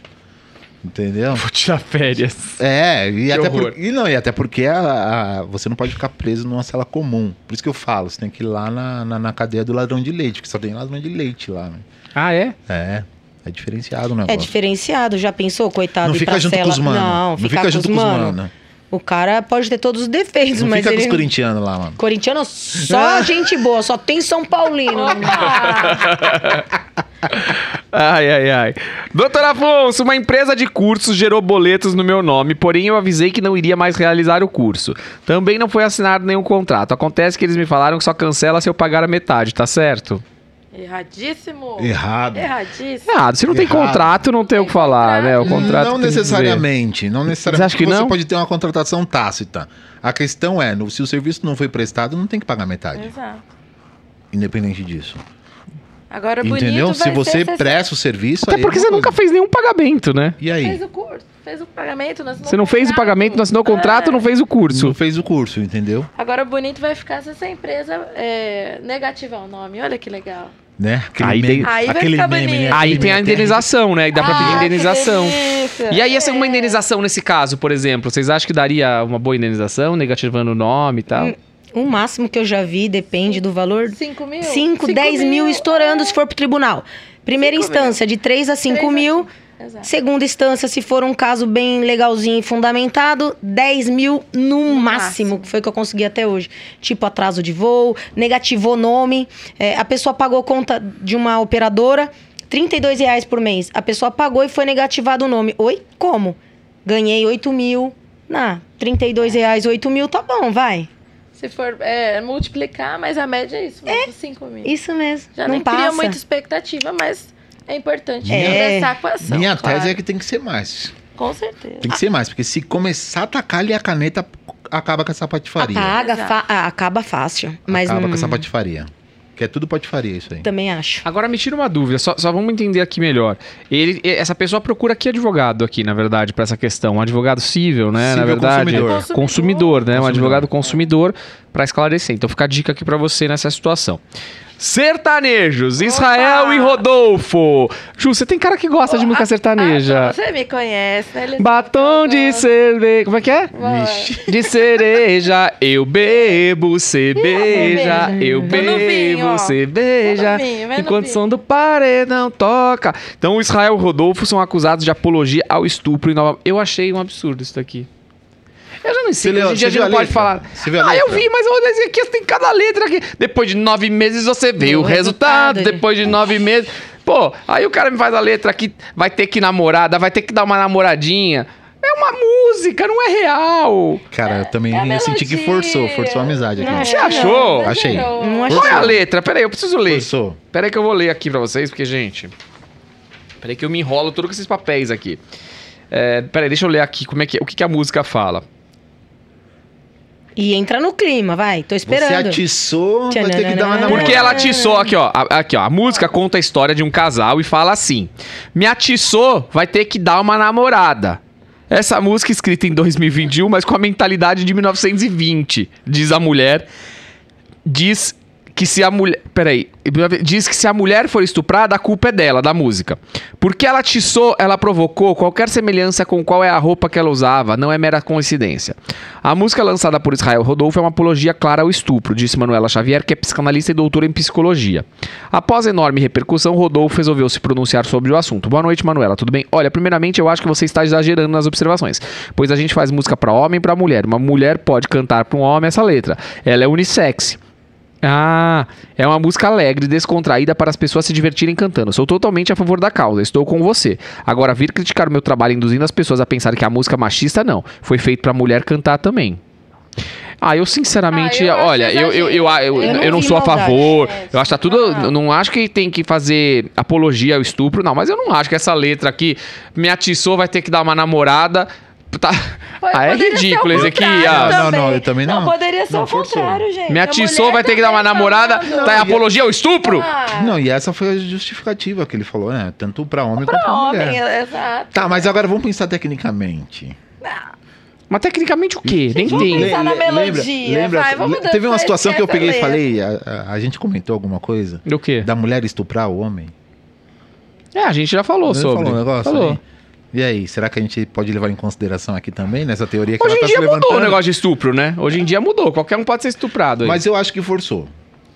Entendeu? Vou tirar férias. É, e Que até, horror. por, e não, e até porque a- a- você não pode ficar preso numa cela comum. Por isso que eu falo, você tem que ir lá na, na, na cadeia do ladrão de leite, porque só tem ladrão de leite lá. Né? Ah, é? É, é diferenciado o negócio. É diferenciado, já pensou, coitado? não fica junto cela? com os mano. Não, ficar fica junto com os mano. mano. O cara pode ter todos os defeitos, Não mas fica com ele... os corintianos lá, mano. Corintiano, só gente boa, só tem São Paulino. Ai, ai, ai. Doutor Afonso, uma empresa de cursos gerou boletos no meu nome, porém eu avisei que não iria mais realizar o curso. Também não foi assinado nenhum contrato. Acontece que eles me falaram que só cancela se eu pagar a metade, tá certo? Erradíssimo. Errado. Erradíssimo. Errado. Se não tem Errado. contrato, não tem o que falar, né? O contrato não necessariamente, não necessariamente. Você acha que você não? pode ter uma contratação tácita. A questão é, se o serviço não foi prestado, não tem que pagar metade, Exato. independente disso. Agora bonito Entendeu? vai Se você ser, presta o serviço, Até é porque você nunca coisa. fez nenhum pagamento, né? E aí? Fez o curso, fez o pagamento, não assinou Você não fez o pagamento, não assinou o contrato, É. não fez o curso. Não fez o curso, entendeu? Agora bonito vai ficar se essa empresa é, negativar o nome. Olha que legal. Né? Aquele Aí meme, tem- Aí vai aquele ficar meme, né? Aí Aquele tem a indenização, né? E dá pra pedir Ah, que indenização. E aí, essa é uma indenização nesse caso, por exemplo? Vocês acham que daria uma boa indenização, negativando o nome e tal? Hum, O máximo que eu já vi, depende do valor. 5 mil? 5, Cinco 10 mil estourando é. se for pro tribunal. Primeira Cinco instância, de 3 a 5 Três a mil. cinco. Exato. Segunda instância, se for um caso bem legalzinho e fundamentado, 10 mil no, No máximo, máximo. que foi o que eu consegui até hoje. Tipo atraso de voo, negativou nome, é, a pessoa pagou conta de uma operadora, 32 reais por mês. A pessoa pagou e foi negativado o nome. Oi? Como? Ganhei 8 mil. Na, 32 reais, 8 mil, tá bom, vai. Se for é, multiplicar, mas a média é isso, mesmo, 5 mil. Isso mesmo. Já não nem passa. cria muita expectativa, mas é importante É. prestar a equação. Minha claro. tese é que tem que ser mais. Com certeza. Tem que ser mais, porque se começar a tacar ali a caneta, acaba com essa patifaria. Apaga, fa- ah, acaba fácil. Mas acaba não, com essa patifaria. Que é tudo patifaria isso aí. também acho. Agora me tira uma dúvida, só, só vamos entender aqui melhor. Ele, essa pessoa procura que advogado aqui, na verdade, para essa questão? Um advogado cível, né? na Cível verdade, consumidor. Consumidor. consumidor, né? Um Consumidor. advogado consumidor para esclarecer. Então fica a dica aqui para você nessa situação. Sertanejos, Israel e Rodolfo. Ju, você tem cara que gosta de música Ah, sertaneja. ah, você me conhece, né? Eles- Batom de cerveja. Como é que é? Vai. De cereja, eu bebo, cê beija, eu bebo, ó. cê beija. Enquanto o som do paredão toca. Então, o Israel e o Rodolfo são acusados de apologia ao estupro em Nova. Eu achei um absurdo isso daqui. Eu já não sei, leu- hoje em dia a gente não pode falar. Você viu a ah, eu vi, mas olha aqui, tem cada letra aqui. Depois de nove meses você vê O o resultado. resultado, Depois de nove meses. Pô, aí o cara me faz a letra aqui, vai ter que namorar, vai ter que dar uma namoradinha. É uma música, não é real. Cara, eu também É eu senti que forçou, forçou a amizade aqui. Não, Você achou? não, Achei. Não Qual é a letra? Peraí, eu preciso ler. Forçou. Peraí que eu vou ler aqui pra vocês, porque, gente... Peraí que eu me enrolo tudo com esses papéis aqui. É, peraí, deixa eu ler aqui como é que, o que, que a música fala. E entra no clima, vai. Tô Você esperando. atiçou, vai ter que dar uma Tchananana. namorada. Porque ela atiçou, aqui ó, a- aqui ó, a música conta a história de um casal e fala assim: Me atiçou, vai ter que dar uma namorada. Essa música escrita em 2021, mas com a mentalidade de 1920, diz a mulher. Diz que se a mulher. Peraí. Diz que se a mulher for estuprada, a culpa é dela, da música. Porque ela atiçou, ela provocou qualquer semelhança com qual é a roupa que ela usava, não é mera coincidência. A música lançada por Israel Rodolfo é uma apologia clara ao estupro, disse Manuela Xavier, que é psicanalista e doutora em psicologia. Após enorme repercussão, Rodolfo resolveu se pronunciar sobre o assunto. Boa noite, Manuela, tudo bem? Olha, primeiramente eu acho que você está exagerando nas observações, pois a gente faz música para homem e para mulher. Uma mulher pode cantar para um homem essa letra. Ela é unissex. Ah, é uma música alegre, descontraída para as pessoas se divertirem cantando. Sou totalmente a favor da causa, estou com você. Agora, vir criticar o meu trabalho induzindo as pessoas a pensar que a música é machista, não. Foi feito para mulher cantar também. Ah, eu sinceramente, Ah, eu olha, eu, eu, eu, eu, eu, não não sou a favor. É, Eu acho que tá tudo. não. Não acho que tem que fazer apologia ao estupro, não. Mas eu não acho que essa letra aqui me atiçou, vai ter que dar uma namorada. Tá. Ah, é poderia ridículo esse aqui. ah. Não, não, eu também não. poderia ser Não, o forçou. contrário, gente. Me atiçou, vai ter que dar uma namorada. falando. Tá em e- apologia ao estupro? Ah, Não, e essa foi a justificativa que ele falou, né? Tanto pra homem quanto pra pra homem, mulher. exato. Tá, mas agora vamos pensar tecnicamente. Mas tecnicamente o quê? Nem Vamos tem. pensar na Le- lembra- melodia, lembra- vai, vamos le- teve uma dançar, situação que eu peguei e falei, a, a- a gente comentou alguma coisa Do quê? da mulher estuprar o homem? É, a gente já falou Ele sobre. falou um negócio Falou. aí? E aí, será que a gente pode levar em consideração aqui também, nessa teoria que Hoje ela em tá dia se mudou levantando? o negócio de estupro, né? Hoje em dia mudou. Qualquer um pode ser estuprado. aí. Mas eu acho que forçou.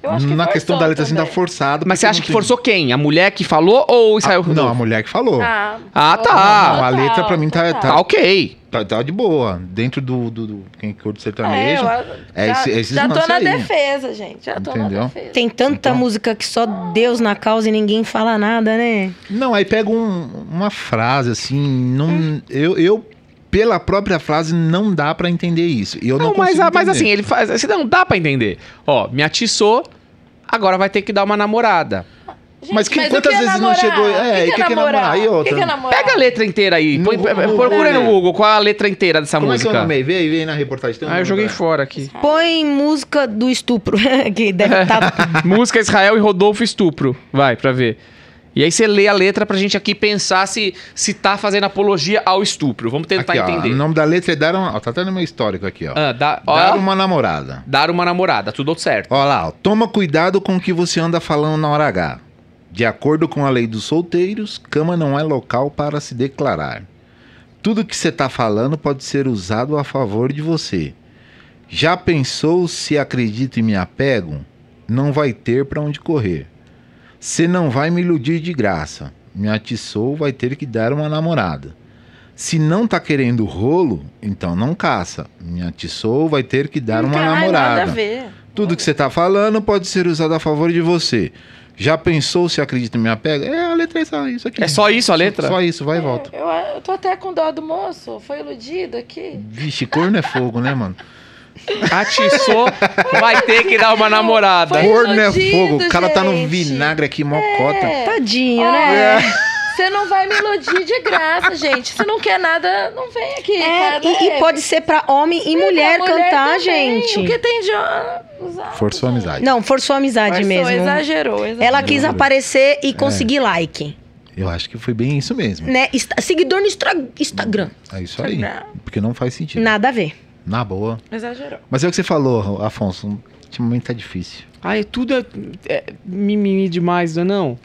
Eu acho que Na questão da letra, assim, tá forçado. Mas você acha que tem- forçou quem? A mulher que falou ou Ah, Israel Não, a mulher que falou. Ah, Ah, tá. Não, a letra pra mim tá- total. Tá ok. Tá, tá de boa. Dentro do, do, do quem curte É, sertanejo. eu, É já, esse- esses já tô na aí. defesa, gente. Já tô Entendeu? na defesa. Tem tanta Então- música que só Deus na causa e ninguém fala nada, né? Não, aí pega um- uma frase assim. Não, Hum. eu, eu, pela própria frase, não dá pra entender isso. E eu não, Não, mas, ah, mas assim, ele faz. Assim, não dá pra entender. Ó, me atiçou, agora vai ter que dar uma namorada. Gente, Mas que- o quantas é vezes não chegou- é, O e que, que que é que é namorar? namorar? E O outra? que, que é namorar? Pega a letra inteira aí. No Põe, Google, procura no? Google qual é a letra inteira dessa Como é que é o música. nome aí? Vê aí, vê aí na reportagem. Tem um ah, eu joguei fora aqui. Põe música do estupro, que deve tá estar. Música Israel e Rodolfo Estupro. Vai, pra ver. E aí você lê a letra pra gente aqui pensar se, se tá fazendo apologia ao estupro. Vamos tentar Aqui, ó, entender. o nome da letra é dar uma... ó, Tá até no meu histórico aqui, ó. Ah, dá, ó, Dar uma namorada. dar uma namorada, tudo certo. Ó lá, ó. Toma cuidado com o que você anda falando na hora H. De acordo com a lei dos solteiros, cama não é local para se declarar. Tudo que você tá falando pode ser usado a favor de você. Já pensou se acredito e me apego? Não vai ter para onde correr. Você não vai me iludir de graça. Me atiçou, vai ter que dar uma namorada. Se não tá querendo rolo, então não caça. Me atiçou, vai ter que dar uma Ai, namorada. Nada a ver. Tudo que você tá falando pode ser usado a favor de você. Já pensou se acredita em minha pega? É, a letra é só isso aqui. É só isso a letra? Só isso, vai e volta. Eu, eu tô até com dó do moço. Foi iludido aqui. Vixe, corno é fogo, né, mano? Atiçou, vai ter que dar uma namorada. Corno é fogo. O cara tá no gente. vinagre aqui, mocota. É. Tadinho, né? Você não vai me iludir de graça, gente. Se não quer nada, não vem aqui. É, cara. e, e pode ser pra homem e mulher Pra cantar, também. gente. O que tem de. usar, Forçou a gente? amizade. Não, forçou a amizade Forçou, mesmo. Exagerou, exagerou. Ela quis aparecer e conseguir like. Eu acho que foi bem isso mesmo. Né? Seguidor no Instagram. É isso aí. Não. Porque não faz sentido. Nada a ver. Na boa. Exagerou. Mas é o que você falou, Afonso. Ultimamente tá difícil. Ai, tudo é, é mimimi demais, não é não?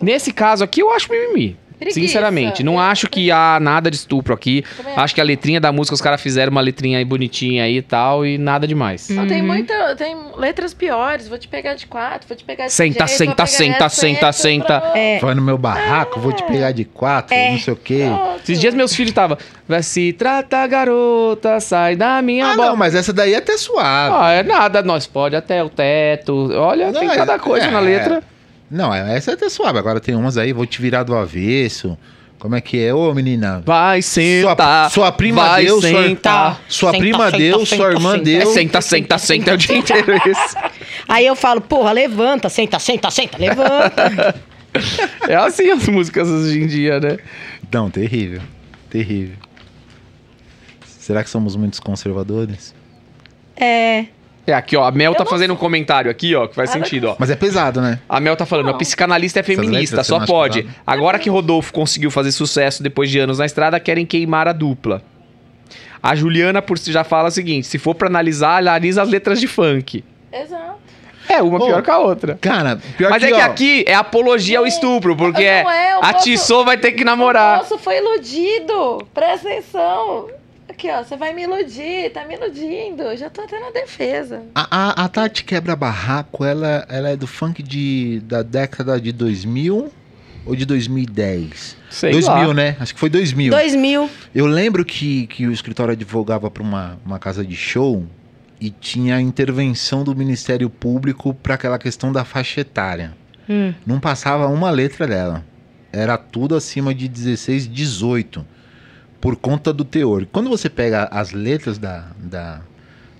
Nesse caso aqui, eu acho mimimi. Preguiça. Sinceramente, não É. acho que há nada de estupro aqui. Também Acho que a letrinha da música, os caras fizeram uma letrinha aí bonitinha aí e tal, e nada demais. Não, tem Uhum. muita. Tem letras piores. Vou te pegar de quatro, vou te pegar de Senta, jeito, senta, vou pegar senta, essa, senta, essa, senta. pronto. É. Vai no meu barraco, vou te pegar de quatro, É. não sei o quê. Pronto. Esses dias meus filhos estavam. Vai se trata, garota, sai da minha Ah, boca. não, mas essa daí é até suave. Ah, é nada, nós pode até o teto. Olha, tem Não, é- cada coisa é, na letra. Não, essa é até suave. Agora tem umas aí, vou te virar do avesso. Como é que é? Ô, menina. Vai sentar. sua prima vai deu, sua- sentar. Sua Senta, prima senta, deu, senta, sua irmã senta. deu. É senta, senta, senta, é o dia inteiro isso. Aí eu falo, porra, levanta, senta, senta, senta, levanta. É assim as músicas hoje em dia, né? Não, terrível. Terrível. Será que somos muitos conservadores? é. É, aqui, ó. A Mel Eu tá não fazendo um comentário aqui, ó, que faz Nada sentido, ó. Mas é pesado, né? A Mel tá falando, a psicanalista é feminista, letras só pode. pesado? Agora que Rodolfo conseguiu fazer sucesso depois de anos na estrada, querem queimar a dupla. A Juliana por si já fala o seguinte: se for pra analisar, analisa as letras de funk. Exato. É, uma Ô, pior que a outra. Cara, pior Mas que, é que ó, aqui é apologia ao estupro, porque não é, o atiçou, vai ter que namorar. O moço foi iludido. Presta atenção. Aqui, ó. Você vai me iludir. Tá me iludindo. Já tô até na defesa. a, a, a Tati Quebra Barraco, ela, ela é do funk de, da década de 2000 ou de 2010? Sei 2000, lá. né? Acho que foi 2000. 2000. Eu lembro que, que o escritório advogava para uma, uma casa de show e tinha a intervenção do Ministério Público para aquela questão da faixa etária. Hum. Não passava uma letra dela. Era tudo acima de 16, 18. Por conta do teor. Quando você pega as letras da, da,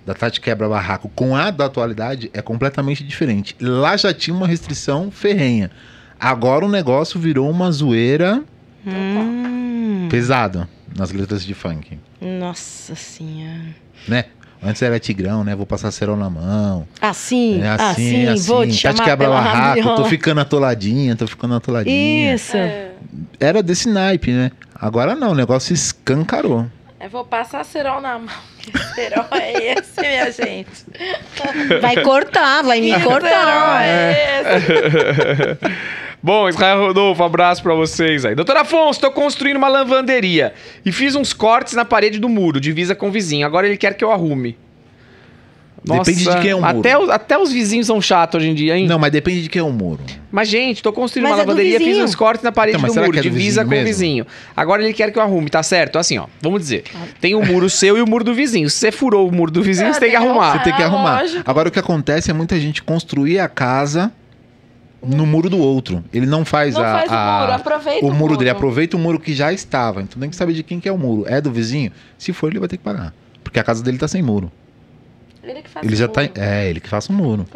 da Tati Quebra Barraco com a da atualidade, é completamente diferente. Lá já tinha uma restrição ferrenha. Agora o negócio virou uma zoeira Hum. pesada nas letras de funk. Nossa senhora. né? Antes era Tigrão, né? Vou passar cerol na mão. Assim, É assim, assim, assim. vou te Tati chamar pela barraco, tô ficando atoladinha, tô ficando atoladinha. Isso. É. Era desse naipe, né? Agora não, o negócio escancarou. Eu vou passar cerol na mão. Que cerol é esse, minha gente? Vai cortar, vai me Que cortar. é esse? Bom, Israel Rodolfo, abraço pra vocês aí. Doutor Afonso, tô construindo uma lavanderia e fiz uns cortes na parede do muro, divisa com o vizinho. Agora ele quer que eu arrume. Depende de quem é o muro. Até, os- até os vizinhos são chatos hoje em dia, hein? Não, mas depende de quem é o muro. Mas, gente, tô construindo Mas uma é lavanderia, fiz uns cortes na parede Então, do muro, é do divisa com o vizinho. Agora ele quer que eu arrume, tá certo? Assim, ó, vamos dizer. Tem o muro seu e o muro do vizinho. Se você furou o muro do vizinho, Ah, você tem que arrumar. Você tem que arrumar. lógico. Agora o que acontece é muita gente construir a casa no muro do outro. Ele não faz, Não a, faz o a- muro, aproveita o o muro dele, muro. aproveita o muro que já estava. Então tem que saber de quem que é o muro. É do vizinho? Se for, ele vai ter que pagar. Porque a casa dele tá sem muro. Ele que faz Ele o já tá. muro. É, ele que faça um o muro.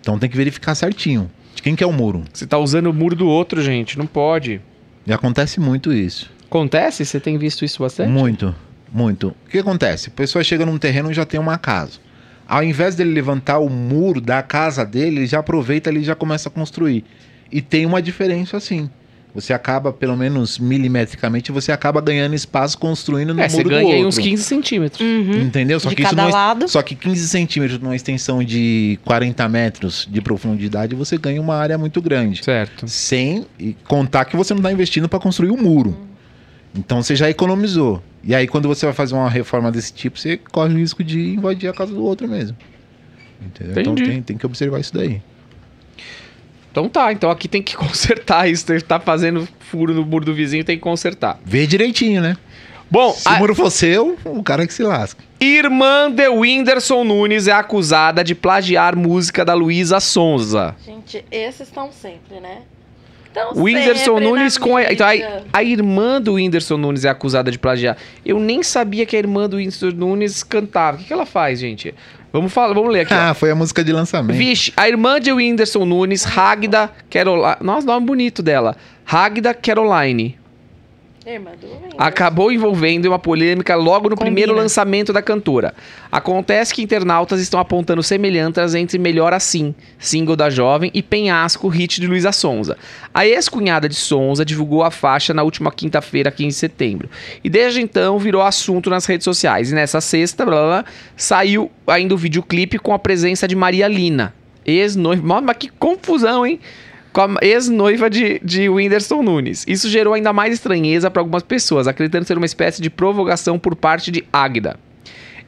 Então tem que verificar certinho. De quem que é o muro. Você tá usando o muro do outro, gente. Não pode. E acontece muito isso. Acontece? Você tem visto isso bastante? Muito, muito. O que acontece? A pessoa chega num terreno e já tem uma casa. Ao invés dele levantar o muro da casa dele, ele já aproveita ali e já começa a construir. E tem uma diferença assim. Você acaba, pelo menos milimetricamente, você acaba ganhando espaço construindo no É, você muro do ganha aí outro. uns 15 centímetros. Uhum. Entendeu? Só De que isso cada não é- lado. Só que 15 centímetros numa extensão de 40 metros de profundidade, você ganha uma área muito grande. Certo. Sem e contar que você não está investindo para construir um muro. Então você já economizou. E aí, quando você vai fazer uma reforma desse tipo, você corre o risco de invadir a casa do outro mesmo. Entendeu? Então Entendi. tem, tem que observar isso daí. Então tá, então aqui tem que consertar isso. Tá fazendo furo no muro do vizinho, tem que consertar. Vê direitinho, né? Bom, Se a o muro for seu, o cara que se lasca. irmã de Whindersson Nunes é acusada de plagiar música da Luísa Sonza. Gente, esses estão sempre, né? Estão O Whindersson sempre Nunes na com a, então, a, a irmã do Whindersson Nunes é acusada de plagiar. Eu nem sabia que a irmã do Whindersson Nunes cantava. O que, que ela faz, gente? Vamos falar, vamos ler aqui. ó. Ah, foi a música de lançamento. Vixe, a irmã de Whindersson Nunes, Ragda Caroline. Nossa, nome bonito dela. Ragda Caroline. Acabou envolvendo em uma polêmica logo no Combina. primeiro lançamento da cantora. Acontece que internautas estão apontando semelhanças entre Melhor Assim, single da jovem, e Penhasco, hit de Luísa Sonza. A ex-cunhada de Sonza divulgou a faixa na última quinta-feira, 15 de setembro. E desde então virou assunto nas redes sociais. E nessa sexta, blá, blá, blá, saiu ainda o videoclipe com a presença de Maria Lina, ex-noiva. Mas que confusão, hein? Com a ex-noiva de, de Whindersson Nunes. Isso gerou ainda mais estranheza para algumas pessoas, acreditando ser uma espécie de provocação por parte de Águida.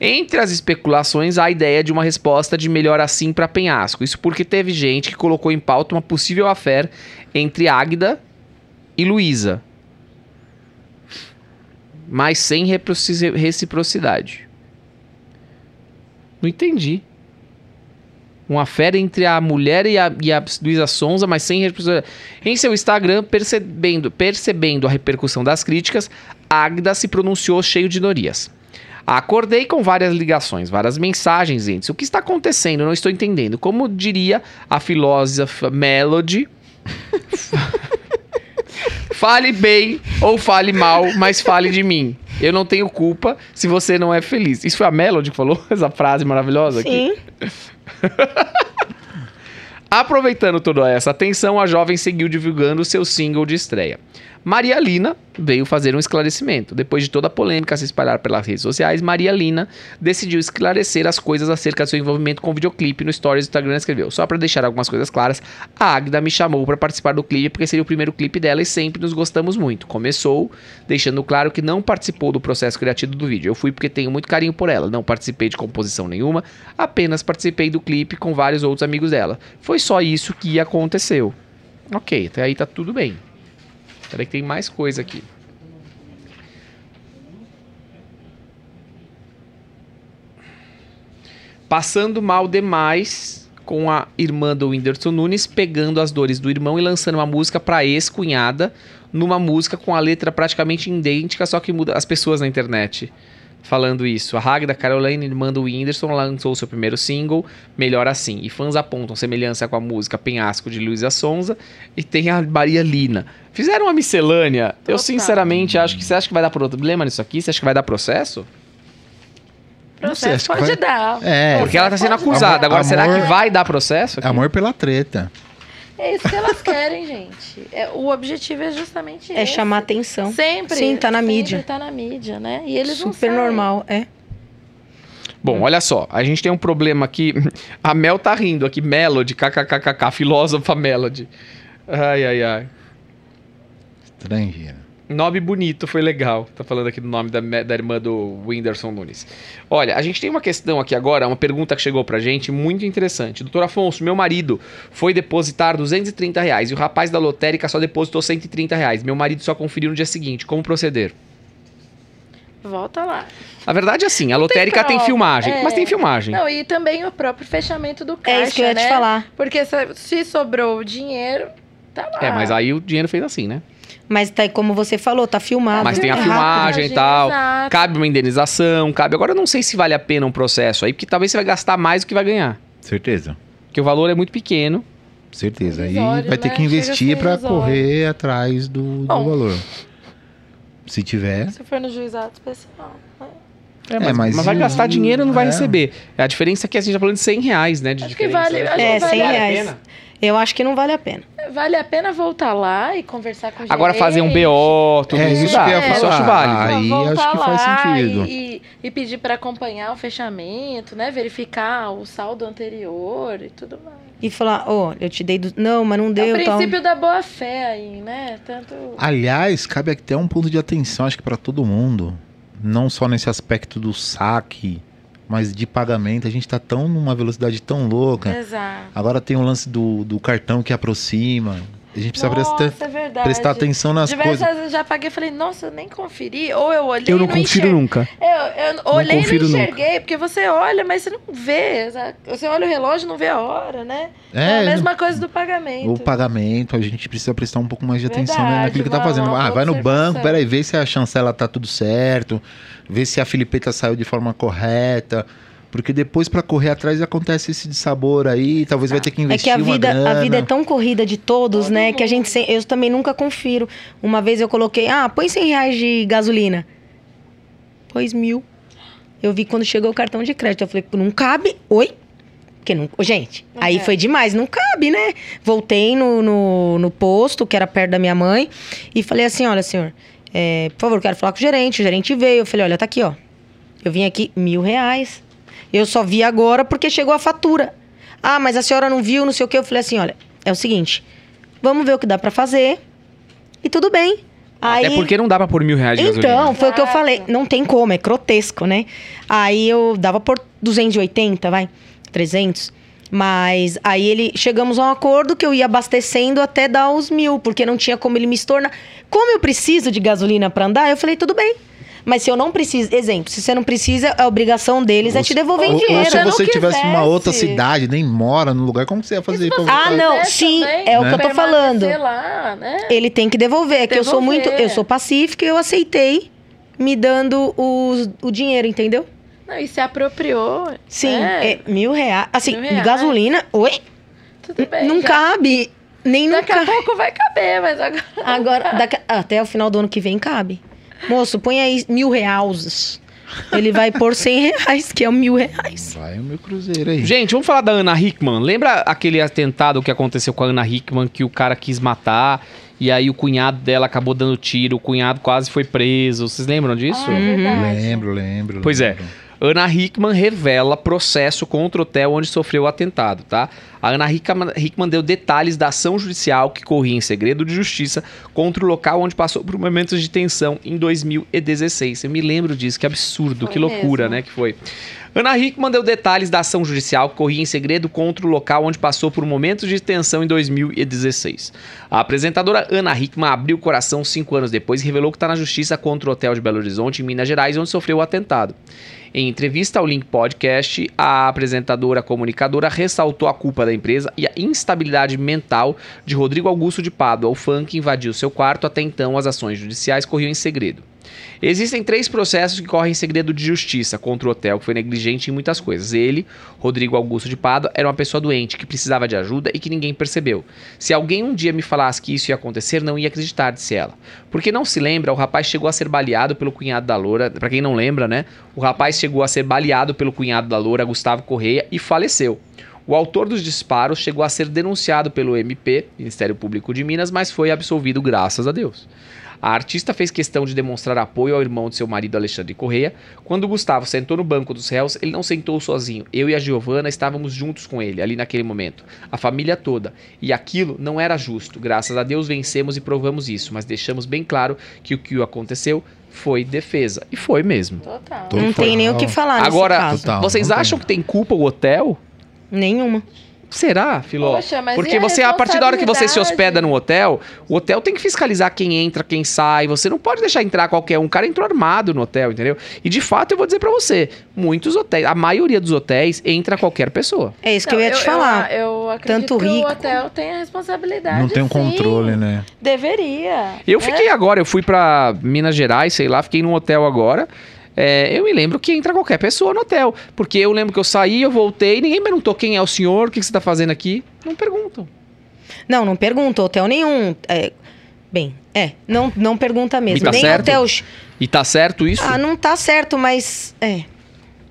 Entre as especulações, há a ideia de uma resposta de melhor assim para Penhasco. Isso porque teve gente que colocou em pauta uma possível affair entre Águida e Luísa. Mas sem reciprocidade. Não entendi. Uma fera entre a mulher e a, e a Luísa Sonza, mas sem reciprocidade. Em seu Instagram, percebendo, percebendo a repercussão das críticas, Agda se pronunciou cheio de inorias. Acordei com várias ligações, várias mensagens antes. O que está acontecendo? Não estou entendendo. Como diria a filósofa Melody. fale bem ou fale mal, mas fale de mim. Eu não tenho culpa se você não é feliz. Isso foi a Melody que falou essa frase maravilhosa aqui? Sim. Aproveitando toda essa atenção, a jovem seguiu divulgando seu single de estreia. Maria Lina veio fazer um esclarecimento. Depois de toda a polêmica se espalhar pelas redes sociais, Maria Lina decidiu esclarecer as coisas acerca do seu envolvimento com o videoclipe no Stories do Instagram. Escreveu: Só para deixar algumas coisas claras, a Agda me chamou para participar do clipe porque seria o primeiro clipe dela e sempre nos gostamos muito. Começou deixando claro que não participou do processo criativo do vídeo. Eu fui porque tenho muito carinho por ela. Não participei de composição nenhuma, apenas participei do clipe com vários outros amigos dela. Foi só isso que aconteceu. Ok, até aí tá tudo bem. Peraí que tem mais coisa aqui. Passando mal demais com a irmã do Whindersson Nunes, pegando as dores do irmão e lançando uma música pra ex-cunhada, numa música com a letra praticamente idêntica, só que muda as pessoas na internet falando isso. A Ragda Caroline, irmã do Whindersson, lançou seu primeiro single, Melhor Assim. E fãs apontam semelhança com a música Penhasco de Luísa Sonza e tem a Maria Lina. Fizeram uma miscelânea. Eu Total. sinceramente acho que você acha que vai dar problema nisso aqui? Você acha que vai dar processo? Não sei, Processo que pode dar. É. Porque ela tá sendo acusada. Agora, Amor- será que vai dar processo? aqui? Amor pela treta. É isso que elas querem, gente. É, o objetivo é justamente É esse. chamar atenção. Sempre. Sim, tá na sempre mídia. tá na mídia, né? E eles não Super sabem. normal, é. Bom, olha só, a gente tem um problema aqui. A Mel tá rindo aqui, Melody, kkkk, filósofa Melody. Ai, ai, ai. Estrangeira. Nome bonito, foi legal. Tá falando aqui do nome da, da irmã do Whindersson Nunes. Olha, a gente tem uma questão aqui agora, uma pergunta que chegou pra gente, muito interessante. Doutor Afonso, meu marido foi depositar 230 reais e o rapaz da lotérica só depositou 130 reais. Meu marido só conferiu no dia seguinte. Como proceder? Volta lá. Na verdade, assim, a lotérica tem, prova. filmagem, É. mas tem filmagem. Não, e também o próprio fechamento do caixa, É isso que eu ia né? te falar. Porque se, se sobrou o dinheiro, tá lá. É, mas aí o dinheiro fez assim, né? Mas tá, como você falou, tá filmado. Mas tem a é filmagem e tal. Exato. Cabe uma indenização, cabe. Agora eu não sei se vale a pena um processo aí, porque talvez você vai gastar mais do que vai ganhar. Certeza. Porque o valor é muito pequeno. Certeza. Aí vai ter né? que investir Chega a pra ser irrisório. correr atrás do, do Bom. valor. Se tiver. Se for no juizado especial. né? É, mas, mas mas vai e gastar dinheiro e não vai é. receber. A diferença é que a gente tá falando de 100 reais, né? De Acho que diferença. vale- né? acho É, que vale 100 a reais. Eu acho que não vale a pena. Vale a pena voltar lá e conversar com o Agora gerente. fazer um BO, tudo É, isso, isso dá. que eu acho válido. Aí Voltar acho que faz sentido. E, e- pedir para acompanhar o fechamento, né? Verificar o saldo anterior e tudo mais. E falar, ó, eu te dei. Do... Não, mas não É deu. o tal. princípio da boa fé aí, né? Tanto. Aliás, cabe até um ponto de atenção, acho que pra todo mundo. Não só nesse aspecto do saque, mas de pagamento. A gente tá tão numa velocidade tão louca. Exato. Agora tem o lance do, do cartão que aproxima. A gente precisa Nossa, prestar, é verdade. prestar atenção nas Diversas coisas. vezes eu já paguei e falei, nossa, eu nem conferi. Ou eu olhei Eu e não não confiro enxer- nunca. Eu, eu olhei e não nunca. enxerguei, porque você olha, mas você não vê. sabe? Você olha o relógio e não vê a hora, né? É, É, a mesma coisa do pagamento. O pagamento, a gente precisa prestar um pouco mais de atenção né, Verdade, naquilo que tá fazendo. Ah, vai no banco, peraí, vê se a chancela tá tudo certo, vê se a filipeta saiu de forma correta. Porque depois, pra correr atrás, acontece esse dissabor aí, talvez vai ter que É investir que a uma vida, a vida é tão corrida de todos, Todo né? Que a gente eu também nunca confiro. Uma vez eu coloquei, ah, põe 100 reais de gasolina. Pôs mil. Eu vi quando chegou o cartão de crédito. Eu falei, não cabe. Oi? Porque não. Gente, Não aí é. foi demais, não cabe, né? Voltei no, no, no posto, que era perto da minha mãe, e falei assim: olha, senhor, é, por favor, quero falar com o gerente. O gerente veio. Eu falei, olha, tá aqui, ó. Eu vim aqui, mil reais. Eu só vi agora porque chegou a fatura. Ah, mas a senhora não viu, não sei o quê. Eu falei assim: olha, é o seguinte, vamos ver o que dá pra fazer. E tudo bem. Aí, Até porque não dá pra pôr mil reais de então, gasolina. foi o que eu falei. Não tem como, é grotesco, né? Aí eu dava por 280, vai, 300. Mas aí ele chegamos a um acordo que eu ia abastecendo até dar os mil, porque não tinha como ele me estornar. Como eu preciso de gasolina pra andar, eu falei, tudo bem. Mas se eu não preciso, exemplo, se você não precisa, a obrigação deles é te devolver em ou, ou dinheiro. se Eu não você tivesse numa outra cidade, nem mora no lugar, como que você ia fazer? Se pra você Ah, não, sim, também, é o que eu tô falando. Lá, né? Ele tem que devolver. É que eu sou Devolver. muito. Eu sou pacífica e eu aceitei me dando os- o dinheiro, entendeu? Não, e se apropriou. Sim, né? é mil reais. Assim, Mil reais. gasolina, oi? Tudo bem. não já- cabe. Nem Daqui nunca. a pouco vai caber, mas agora. Agora, daqui- até o final do ano que vem cabe. Moço, põe aí mil reais. Ele vai pôr cem reais, que é mil reais. Vai o meu cruzeiro aí. Gente, vamos falar da Ana Hickman. Lembra aquele atentado que aconteceu com a Ana Hickman, que o cara quis matar e aí o cunhado dela acabou dando tiro, o cunhado quase foi preso. Vocês lembram disso? Ah, é verdade. Lembro, lembro. Pois é. Ana Hickman revela processo contra o hotel onde sofreu o atentado, tá? A Ana Hickman, Hickman deu detalhes da ação judicial que corria em segredo de justiça contra o local onde passou por momentos de tensão em 2016. Eu me lembro disso, que absurdo, Foi que loucura, mesmo. né, que foi. Ana Hickman deu detalhes da ação judicial que corria em segredo contra o local onde passou por momentos de tensão em 2016. A apresentadora Ana Hickman abriu o coração cinco anos depois e revelou que está na justiça contra o hotel de Belo Horizonte, em Minas Gerais, onde sofreu o atentado. Em entrevista ao Link Podcast, a apresentadora comunicadora ressaltou a culpa da empresa e a instabilidade mental de Rodrigo Augusto de Pádua, o que invadiu seu quarto. Até então, as ações judiciais corriam em segredo. Existem três processos que correm em segredo de justiça contra o hotel, que foi negligente em muitas coisas. Ele, Rodrigo Augusto de Pádua, era uma pessoa doente, que precisava de ajuda e que ninguém percebeu. Se alguém um dia me falasse que isso ia acontecer, não ia acreditar, disse ela. Porque não se lembra, o rapaz chegou a ser baleado pelo cunhado da Loura. Pra quem não lembra, né? O rapaz chegou a ser baleado pelo cunhado da Loura, Gustavo Correia, e faleceu. O autor dos disparos chegou a ser denunciado pelo MP, Ministério Público de Minas, mas foi absolvido graças a Deus. A artista fez questão de demonstrar apoio ao irmão de seu marido Alexandre Correia. Quando Gustavo sentou no banco dos réus, ele não sentou sozinho. Eu e a Giovana estávamos juntos com ele ali naquele momento. A família toda. E aquilo não era justo. Graças a Deus vencemos e provamos isso, mas deixamos bem claro que o que aconteceu foi defesa. E foi mesmo. Total. Não tem nem o que falar nesse Agora, caso. Total. vocês acham que tem culpa o hotel? Nenhuma. Será, Filó? Poxa, mas e Porque a você, a partir da hora que você se hospeda no hotel, o hotel tem que fiscalizar quem entra, quem sai. Você não pode deixar entrar qualquer um. O cara entrou armado no hotel, entendeu? E de fato, eu vou dizer pra você: muitos hotéis, a maioria dos hotéis, entra qualquer pessoa. É isso que eu ia te falar. Eu, eu acredito Tanto que rico- o hotel tem a responsabilidade. Não tem um sim. controle, né? Deveria. Eu né? fiquei agora, eu fui pra Minas Gerais, sei lá, fiquei num hotel agora. É, eu me lembro que entra qualquer pessoa no hotel. Porque eu lembro que eu saí, eu voltei, ninguém perguntou quem é o senhor, o que que você tá fazendo aqui. Não perguntam. Não, não pergunta hotel nenhum. É, bem, é, não, não pergunta mesmo. Tá Nem certo? hotel. E tá certo isso? Ah, não tá certo, mas é.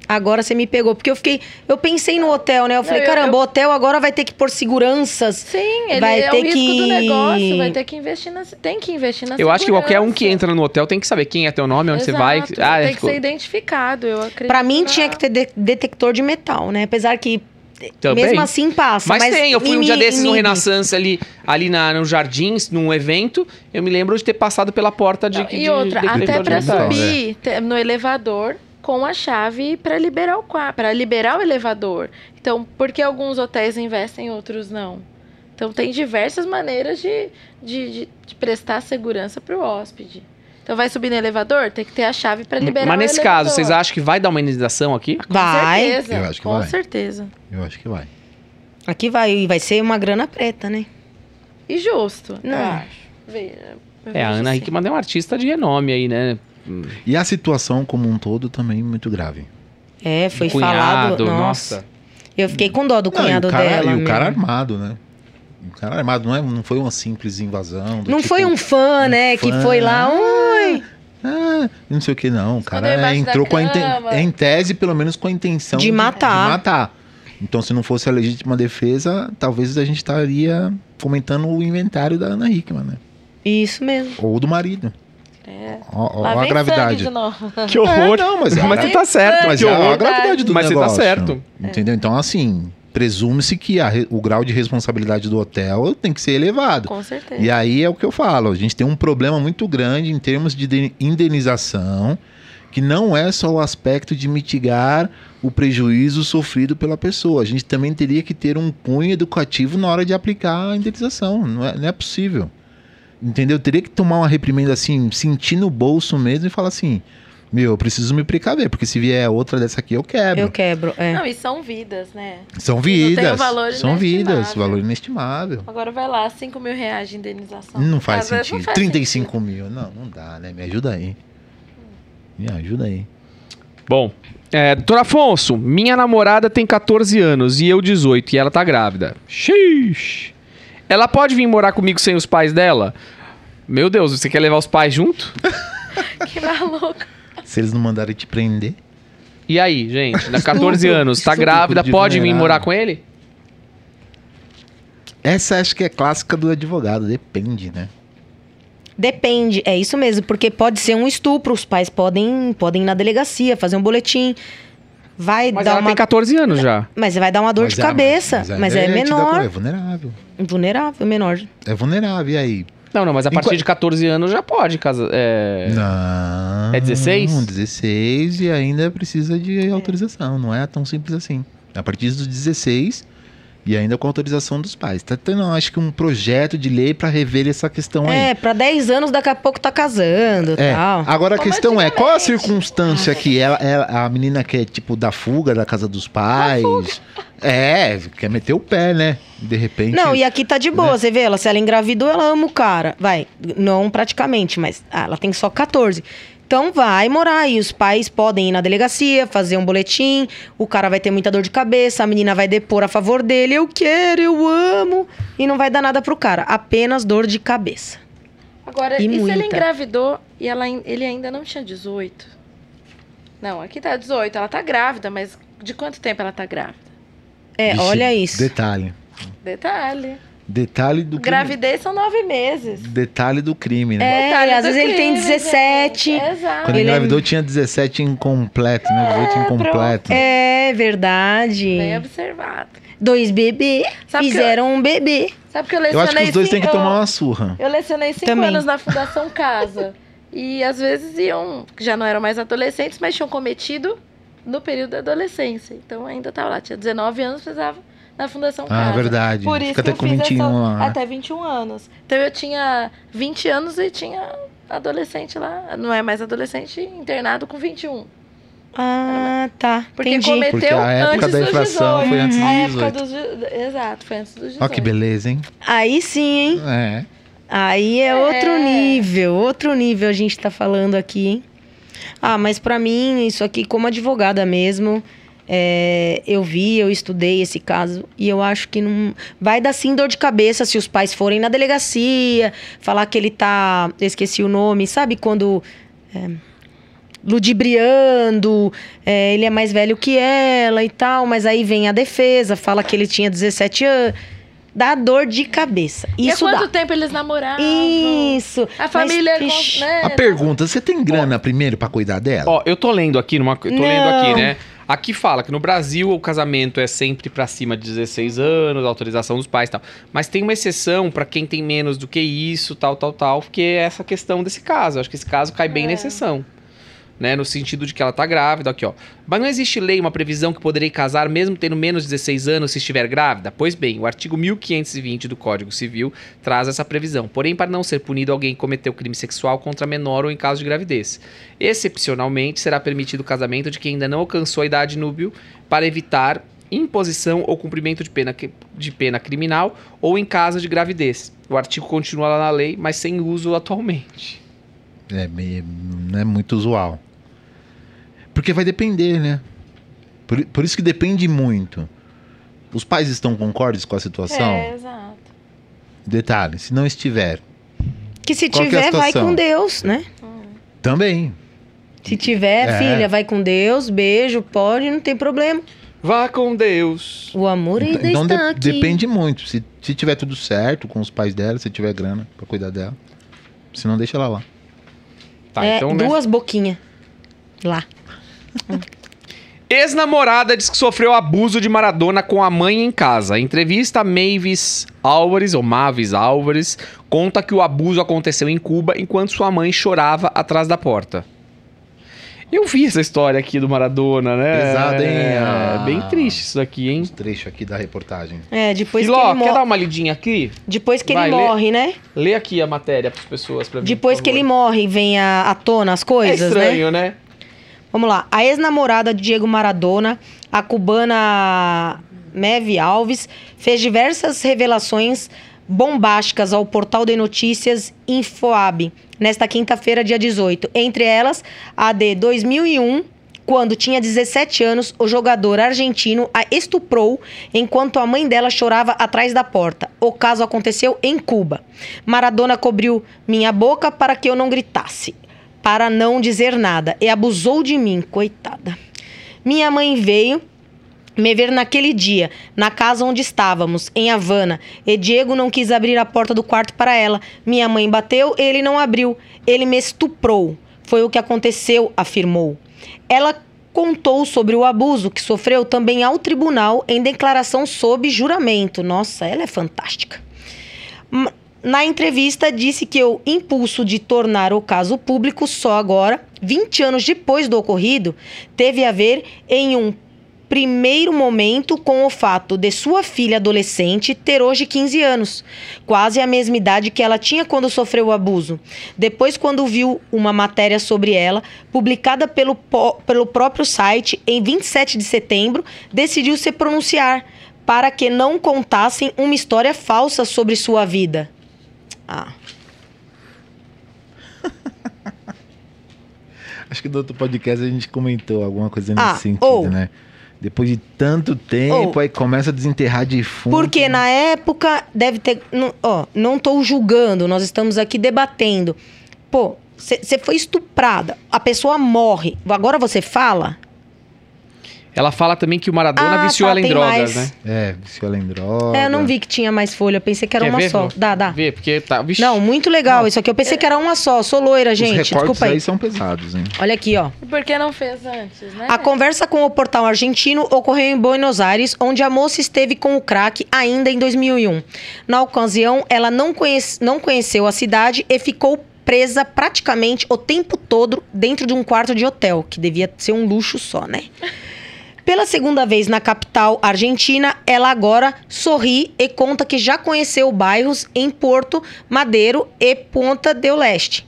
Agora você me pegou, porque eu fiquei, eu pensei no hotel, né? Eu falei, eu- caramba, eu- o hotel agora vai ter que pôr seguranças. Sim, ele Vai é ter o risco que- do negócio, vai ter que investir na, tem que investir na eu acho que qualquer um que segurança. entra no hotel tem que saber quem é teu nome, onde você Exato, vai. Ah, tem que ficou- ser identificado, eu acredito. Pra mim na- tinha que ter de- detector de metal, né? Apesar que Também. mesmo assim passa. Mas, tem, eu fui um dia desses no Renaissance ali, ali na, no Jardins, num evento. Eu me lembro de ter passado pela porta de. Não, de e outra, de detector até de pra subir te- no elevador com a chave para liberar o quarto, para liberar o elevador. Então, por que alguns hotéis investem, outros não? Então, tem diversas maneiras de, de, de- de prestar segurança para o hóspede. Então, vai subir no elevador, tem que ter a chave para liberar Mas nesse elevador. caso, vocês acham que vai dar uma indenização aqui? Com Vai. certeza, Eu acho que com vai. certeza. Eu acho que vai. Aqui vai, vai ser uma grana preta, né? E justo, Não. eu acho. É, a Ana assim. Hickman é uma artista de renome aí, né? E a situação como um todo também muito grave. É, foi Do cunhado, falado. Nossa. nossa. Eu fiquei com dó do Não, e cunhado o cara, dela. E o cara mesmo. armado, né? O cara armado não, é, não foi uma simples invasão. Não tipo, foi um fã, um né? Que fã. foi lá. Oi! Ah, não sei o que não. O cara entrou com a inten- em tese, pelo menos com a intenção De matar. de matar. Então, se não fosse a legítima defesa, talvez a gente estaria fomentando o inventário da Ana Hickman, né? Isso mesmo. Ou do marido. É. Ó, ó Lá a gravidade. sangue de novo. Que horror! É, não, mas é mas você tá certo, Mas que é a gravidade do Mas você tá negócio. certo. Entendeu? Então, assim, presume-se que a o grau de responsabilidade do hotel tem que ser elevado. Com certeza. E aí é o que eu falo, a gente tem um problema muito grande em termos de de- indenização, que não é só o aspecto de mitigar o prejuízo sofrido pela pessoa. A gente também teria que ter um cunho educativo na hora de aplicar a indenização. Não é, não é possível. Entendeu? Eu teria que tomar uma reprimenda assim, sentir no bolso mesmo e falar assim: meu, eu preciso me precaver, porque se vier outra dessa aqui eu quebro. Eu quebro. É. Não, e são vidas, né? São Não tem vidas. um valor são vidas, valor inestimável. Agora vai lá, 5 mil reais de indenização. Não faz sentido. não faz 35 mil. Não, não dá, né? Me ajuda aí. Me ajuda aí. Bom, é, doutor Afonso, minha namorada tem 14 anos e eu 18 e ela tá grávida. Xiii. Ela pode vir morar comigo sem os pais dela? Meu Deus, você quer levar os pais junto? Que maluco. Se eles não mandarem te prender. E aí, gente, na 14 Estupro. anos, tá grávida, de pode vir morar com ele? Essa acho que é clássica do advogado, depende, né? Depende, é isso mesmo, porque pode ser um estupro, os pais podem, podem ir na delegacia, fazer um boletim. Vai Mas dar ela uma. tem 14 anos já. Mas vai dar uma dor Mas de é- cabeça. Mas, é, tida menor. como- É vulnerável. Vulnerável, menor. É vulnerável. E aí? Não, não, mas a partir qua- de 14 anos já pode casar. É... Não. É 16? 16 e ainda precisa de autorização. Não é tão simples assim. A partir dos 16 e ainda com autorização dos pais. Tá tendo, acho que, um projeto de lei para rever essa questão aí. É, pra 10 anos daqui a pouco tá casando e É. tal. Agora a Como questão é, qual a circunstância que ela, ela- a menina quer, tipo, da fuga da casa dos pais? É, quer meter o pé, né? De repente. Não, e aqui tá de boa, você vê ela, se ela engravidou, ela ama o cara. Vai, não praticamente, mas ah, ela tem só 14. Então vai morar aí, os pais podem ir na delegacia, fazer um boletim, o cara vai ter muita dor de cabeça, a menina vai depor a favor dele, eu quero, eu amo, e não vai dar nada pro cara, apenas dor de cabeça. Agora, E e, se ele engravidou e ela, ele ainda não tinha 18? Não, aqui tá 18, ela tá grávida, mas de quanto tempo ela tá grávida? É, Vixe, olha isso. Detalhe. Detalhe. Detalhe do crime. Gravidez são nove meses. Detalhe do crime, né? É, Detalhe às vezes ele tem crime, 17. gente. Exato. Quando ele é- engravidou tinha 17 incompleto, né? 18 incompleto. É verdade. Bem observado. Dois bebês fizeram um bebê. Sabe que eu Eu lecionei acho que os dois têm que tomar uma surra. Eu lecionei cinco Também. anos na Fundação Casa. e às vezes iam, já não eram mais adolescentes, mas tinham cometido no período da adolescência. Então ainda tava lá, tinha 19 anos, precisava na Fundação Casa. Ah, verdade. Por isso Fica que até eu com fiz 21 essa, lá. até 21 anos. Então eu tinha 20 anos e tinha adolescente lá, não é mais adolescente, internado com 21. Ah, tá. Porque Entendi. cometeu Porque a época antes da 18. foi antes dos A época 18. dos... Exato, foi antes dos 18. Ó que beleza, hein? Aí sim, hein? É. Aí é, É. outro nível, outro nível a gente tá falando aqui, hein? Ah, mas pra mim, isso aqui, como advogada mesmo, é, eu vi, eu estudei esse caso e eu acho que não. Vai dar sim dor de cabeça se os pais forem na delegacia, falar que ele tá. Eu esqueci o nome, sabe quando. é, ludibriando, é, ele é mais velho que ela e tal, mas aí vem a defesa, fala que ele tinha 17 anos. Dá dor de cabeça. E há Isso quanto dá. tempo eles namoravam? Isso. A família, Mas, com- ixi, né? A pergunta, você tem grana primeiro pra cuidar dela? Ó, eu tô lendo aqui numa. Eu tô Não. lendo aqui, né? Aqui fala que no Brasil o casamento é sempre pra cima de 16 anos, autorização dos pais e tal. Mas tem uma exceção pra quem tem menos do que isso, tal, tal, tal, porque é essa questão desse caso. Acho que esse caso cai bem É. na exceção. Né, no sentido de que ela tá grávida, aqui ó. Mas não existe lei, uma previsão que poderei casar mesmo tendo menos de 16 anos se estiver grávida? Pois bem, o artigo 1520 do Código Civil traz essa previsão. Porém, para não ser punido alguém que cometeu crime sexual contra menor ou em caso de gravidez. Excepcionalmente, será permitido o casamento de quem ainda não alcançou a idade núbil para evitar imposição ou cumprimento de pena, de pena criminal ou em caso de gravidez. O artigo continua lá na lei, mas sem uso atualmente. É meio, não é muito usual. Porque vai depender, né? Por, por isso que depende muito. Os pais estão concordes com a situação? É, exato. Detalhe, se não estiver, Que se é a tiver, vai situação? com Deus, né? também. Se tiver, É. filha, vai com Deus, beijo, pode, não tem problema. Vá com Deus. O amor ainda Então está de- aqui. depende muito. Se, se tiver tudo certo com os pais dela, se tiver grana pra cuidar dela. Se não, deixa ela lá. Tá, é, então, né? duas boquinhas. Lá. Ex-namorada diz que sofreu abuso de Maradona com a mãe em casa. Em entrevista, Mavis Álvares, ou Mavis Álvares, conta que o abuso aconteceu em Cuba enquanto sua mãe chorava atrás da porta. Eu vi essa história aqui do Maradona, né? Pesado, hein? É, Ah. bem triste isso aqui, hein? Os trechos aqui da reportagem. É, depois Filó, que ele, quer mo- dar uma lidinha aqui? depois que Vai, ele lê. morre, né? Lê aqui a matéria para as pessoas. Pra mim, Depois que ele morre, vem a, à tona as É coisas, né? estranho, né? Vamos lá. A ex-namorada de Diego Maradona, a cubana Meve Alves, fez diversas revelações bombásticas ao portal de notícias Infoab nesta quinta-feira, dia 18. Entre elas, a de 2001, quando tinha 17 anos, o jogador argentino a estuprou enquanto a mãe dela chorava atrás da porta. O caso aconteceu em Cuba. Maradona cobriu minha boca para que eu não gritasse para não dizer nada e abusou de mim, coitada. Minha mãe veio me ver naquele dia, na casa onde estávamos, em Havana, e Diego não quis abrir a porta do quarto para ela. Minha mãe bateu, ele não abriu. Ele me estuprou. Foi o que aconteceu, afirmou. Ela contou sobre o abuso que sofreu também ao tribunal em declaração sob juramento. Nossa, ela é fantástica. Na entrevista, disse que o impulso de tornar o caso público só agora, 20 anos depois do ocorrido, teve a ver em um primeiro momento com o fato de sua filha adolescente ter hoje 15 anos, quase a mesma idade que ela tinha quando sofreu o abuso. Depois, quando viu uma matéria sobre ela, publicada pelo, pelo próprio site em 27 de setembro, decidiu se pronunciar para que não contassem uma história falsa sobre sua vida. Ah, Acho que no outro podcast a gente comentou alguma coisa nesse Ah, sentido, ou- né? Depois de tanto tempo, Ou- aí começa a desenterrar defunto. Porque na época deve ter. não- Ó, não estou julgando, nós estamos aqui debatendo. Pô, você foi estuprada, a pessoa morre. Agora você fala? Ela fala também que o Maradona Ah, viciou tá, ela em drogas, mais. né? É, viciou ela em droga. É, eu não vi que tinha mais folha. Eu pensei que era Quer uma ver, só. Flo? Dá, dá. Vê, porque tá. Vixe. Não, muito legal Não. isso aqui. Eu pensei que era uma só. Sou loira, Os gente. recortes Desculpa aí. aí são pesados, hein? Olha aqui, ó. E por que não fez antes, né? A conversa com o portal argentino ocorreu em Buenos Aires, onde a moça esteve com o crack ainda em 2001. Na ocasião, ela não, conhece- não conheceu a cidade e ficou presa praticamente o tempo todo dentro de um quarto de hotel, que devia ser um luxo só, né? Pela segunda vez na capital argentina, ela agora sorri e conta que já conheceu bairros em Porto, Madeiro e Ponta del Leste.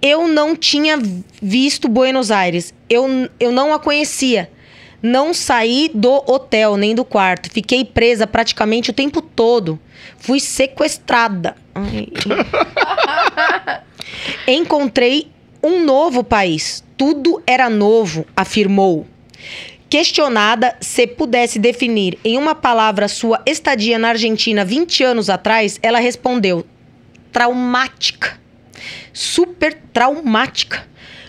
Eu não tinha visto Buenos Aires. Eu, eu não a conhecia. Não saí do hotel nem do quarto. Fiquei presa praticamente o tempo todo. Fui sequestrada. Encontrei um novo país. Tudo era novo, afirmou. Questionada se pudesse definir em uma palavra sua estadia na Argentina 20 anos atrás, ela respondeu: traumática. Super traumática.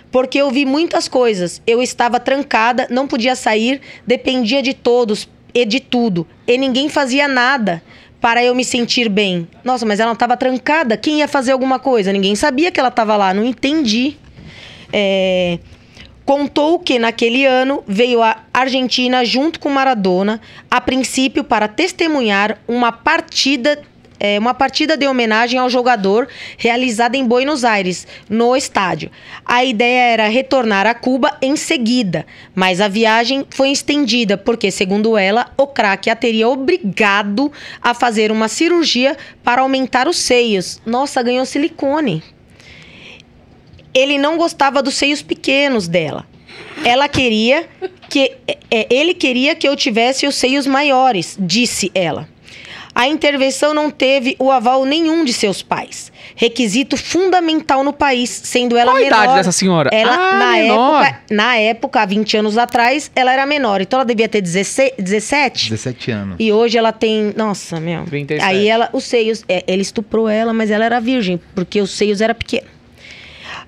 Porque eu vi muitas coisas. Eu estava trancada, não podia sair, dependia de todos e de tudo. E ninguém fazia nada para eu me sentir bem. Nossa, mas ela estava trancada. Quem ia fazer alguma coisa? Ninguém sabia que ela estava lá. Não entendi. É, Contou que naquele ano veio a Argentina junto com Maradona, a princípio para testemunhar uma partida, é, uma partida de homenagem ao jogador realizada em Buenos Aires, no estádio. A ideia era retornar a Cuba em seguida, mas a viagem foi estendida porque, segundo ela, o craque a teria obrigado a fazer uma cirurgia para aumentar os seios. Nossa, ganhou silicone ele não gostava dos seios pequenos dela. Ela queria que é, ele queria que eu tivesse os seios maiores, disse ela. A intervenção não teve o aval nenhum de seus pais. Requisito fundamental no país, sendo ela Qual a menor. idade dessa senhora? Ela, Ah, na, menor. época, na época, há 20 anos atrás, ela era menor. Então ela devia ter 16, 17. 17 anos. E hoje ela tem. Nossa, meu. 37. Aí ela, os seios. é, ele estuprou ela, mas ela era virgem, porque os seios eram pequenos.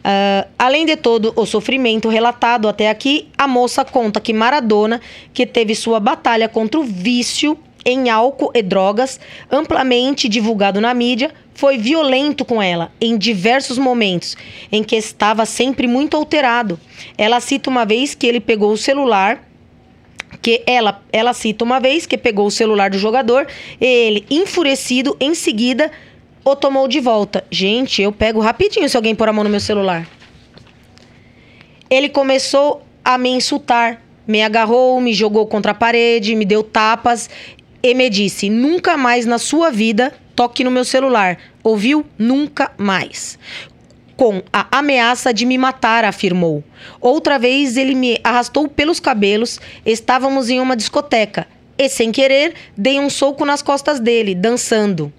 Ah, além de todo o sofrimento relatado até aqui, a moça conta que Maradona, que teve sua batalha contra o vício em álcool e drogas, amplamente divulgado na mídia, foi violento com ela em diversos momentos, em que estava sempre muito alterado. Ela cita uma vez que ele pegou o celular que ela, ela cita uma vez que pegou o celular do jogador ele, enfurecido, em seguida o tomou de volta. Gente, eu pego rapidinho se alguém pôr a mão no meu celular. Ele começou a me insultar, me agarrou, me jogou contra a parede, me deu tapas e me disse: nunca mais na sua vida toque no meu celular. Ouviu? Nunca mais com a ameaça de me matar, afirmou. Outra vez ele me arrastou pelos cabelos, estávamos em uma discoteca e, sem querer, dei um soco nas costas dele, dançando.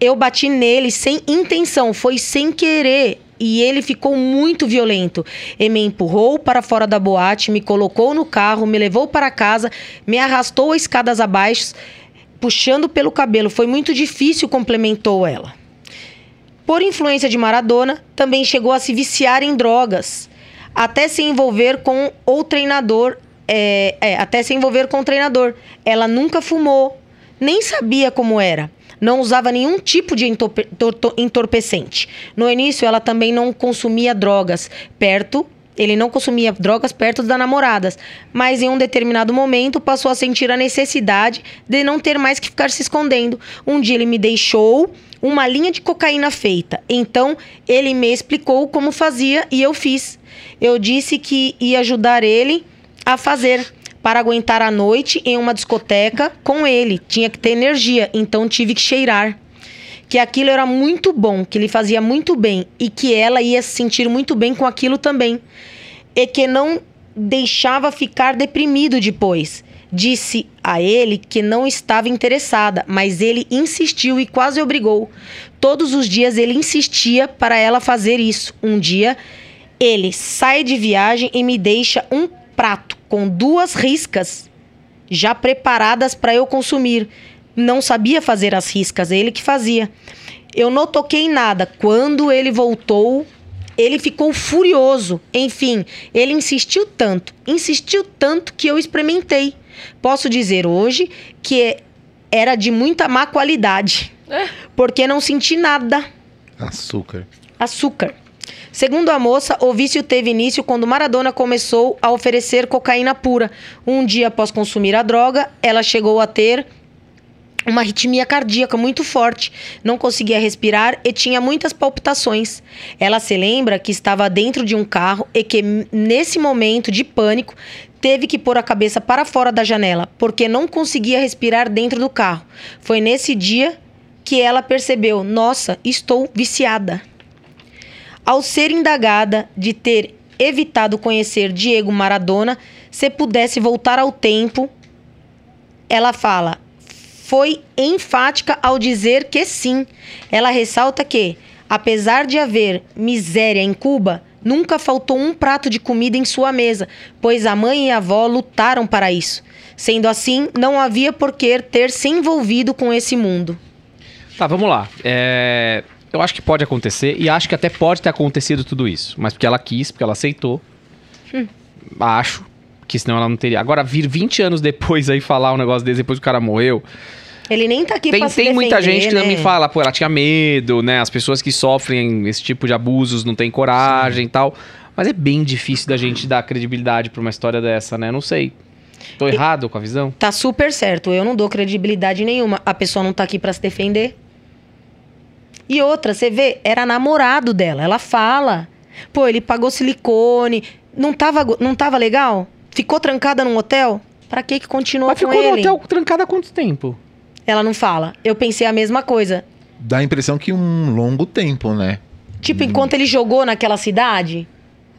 Eu bati nele sem intenção, foi sem querer. E ele ficou muito violento. E me empurrou para fora da boate, me colocou no carro, me levou para casa, me arrastou escadas abaixo, puxando pelo cabelo. Foi muito difícil, complementou ela. Por influência de Maradona, também chegou a se viciar em drogas, até se envolver com o treinador. é, é, até se envolver com o treinador. Ela nunca fumou, nem sabia como era. Não usava nenhum tipo de entorpecente. No início, ela também não consumia drogas perto. Ele não consumia drogas perto das namoradas, mas em um determinado momento passou a sentir a necessidade de não ter mais que ficar se escondendo. Um dia ele me deixou uma linha de cocaína feita. Então ele me explicou como fazia e eu fiz. Eu disse que ia ajudar ele a fazer para aguentar a noite em uma discoteca com ele. Tinha que ter energia, então tive que cheirar. Que aquilo era muito bom, que ele fazia muito bem e que ela ia se sentir muito bem com aquilo também. E que não deixava ficar deprimido depois. Disse a ele que não estava interessada, mas ele insistiu e quase obrigou. Todos os dias ele insistia para ela fazer isso. Um dia ele sai de viagem e me deixa um prato com duas riscas já preparadas para eu consumir. Não sabia fazer as riscas, ele que fazia. Eu não toquei em nada. Quando ele voltou, Ele ficou furioso. Enfim, ele insistiu tanto, insistiu tanto que eu experimentei. Posso dizer hoje que é- era de muita má qualidade, É. porque não senti nada. Açúcar. Açúcar. Segundo a moça, o vício teve início quando Maradona começou a oferecer cocaína pura. Um dia após consumir a droga, ela chegou a ter uma arritmia cardíaca muito forte, não conseguia respirar e tinha muitas palpitações. Ela se lembra que estava dentro de um carro e que, nesse momento de pânico, teve que pôr a cabeça para fora da janela, porque não conseguia respirar dentro do carro. Foi nesse dia que ela percebeu: nossa, estou viciada. Ao ser indagada de ter evitado conhecer Diego Maradona, se pudesse voltar ao tempo, ela fala: foi enfática ao dizer que sim. Ela ressalta que, apesar de haver miséria em Cuba, nunca faltou um prato de comida em sua mesa, pois a mãe e a avó lutaram para isso. Sendo assim, não havia por que ter se envolvido com esse mundo. Tá, vamos lá. É, Eu acho que pode acontecer e acho que até pode ter acontecido tudo isso. Mas porque ela quis, porque ela aceitou. Acho. Que senão ela não teria. Agora, vir 20 anos depois aí falar um negócio desse depois que o cara morreu. Ele nem tá aqui Tem, pra se tem muita defender, gente que né? também fala, pô, ela tinha medo, né? As pessoas que sofrem esse tipo de abusos não têm coragem e tal. Mas é bem difícil da gente dar credibilidade pra uma história dessa, né? Não sei. Tô errado com a visão? Tá super certo. Eu não dou credibilidade nenhuma. A pessoa não tá aqui pra se defender. E outra, você vê, era namorado dela. Ela fala. Pô, ele pagou silicone. Não tava, não tava legal? Ficou trancada num hotel? Pra que que continuou Mas com ficou no ele? hotel trancada há quanto tempo? Ela não fala. Eu pensei a mesma coisa. Dá a impressão que um longo tempo, né? Tipo, enquanto ele jogou naquela cidade.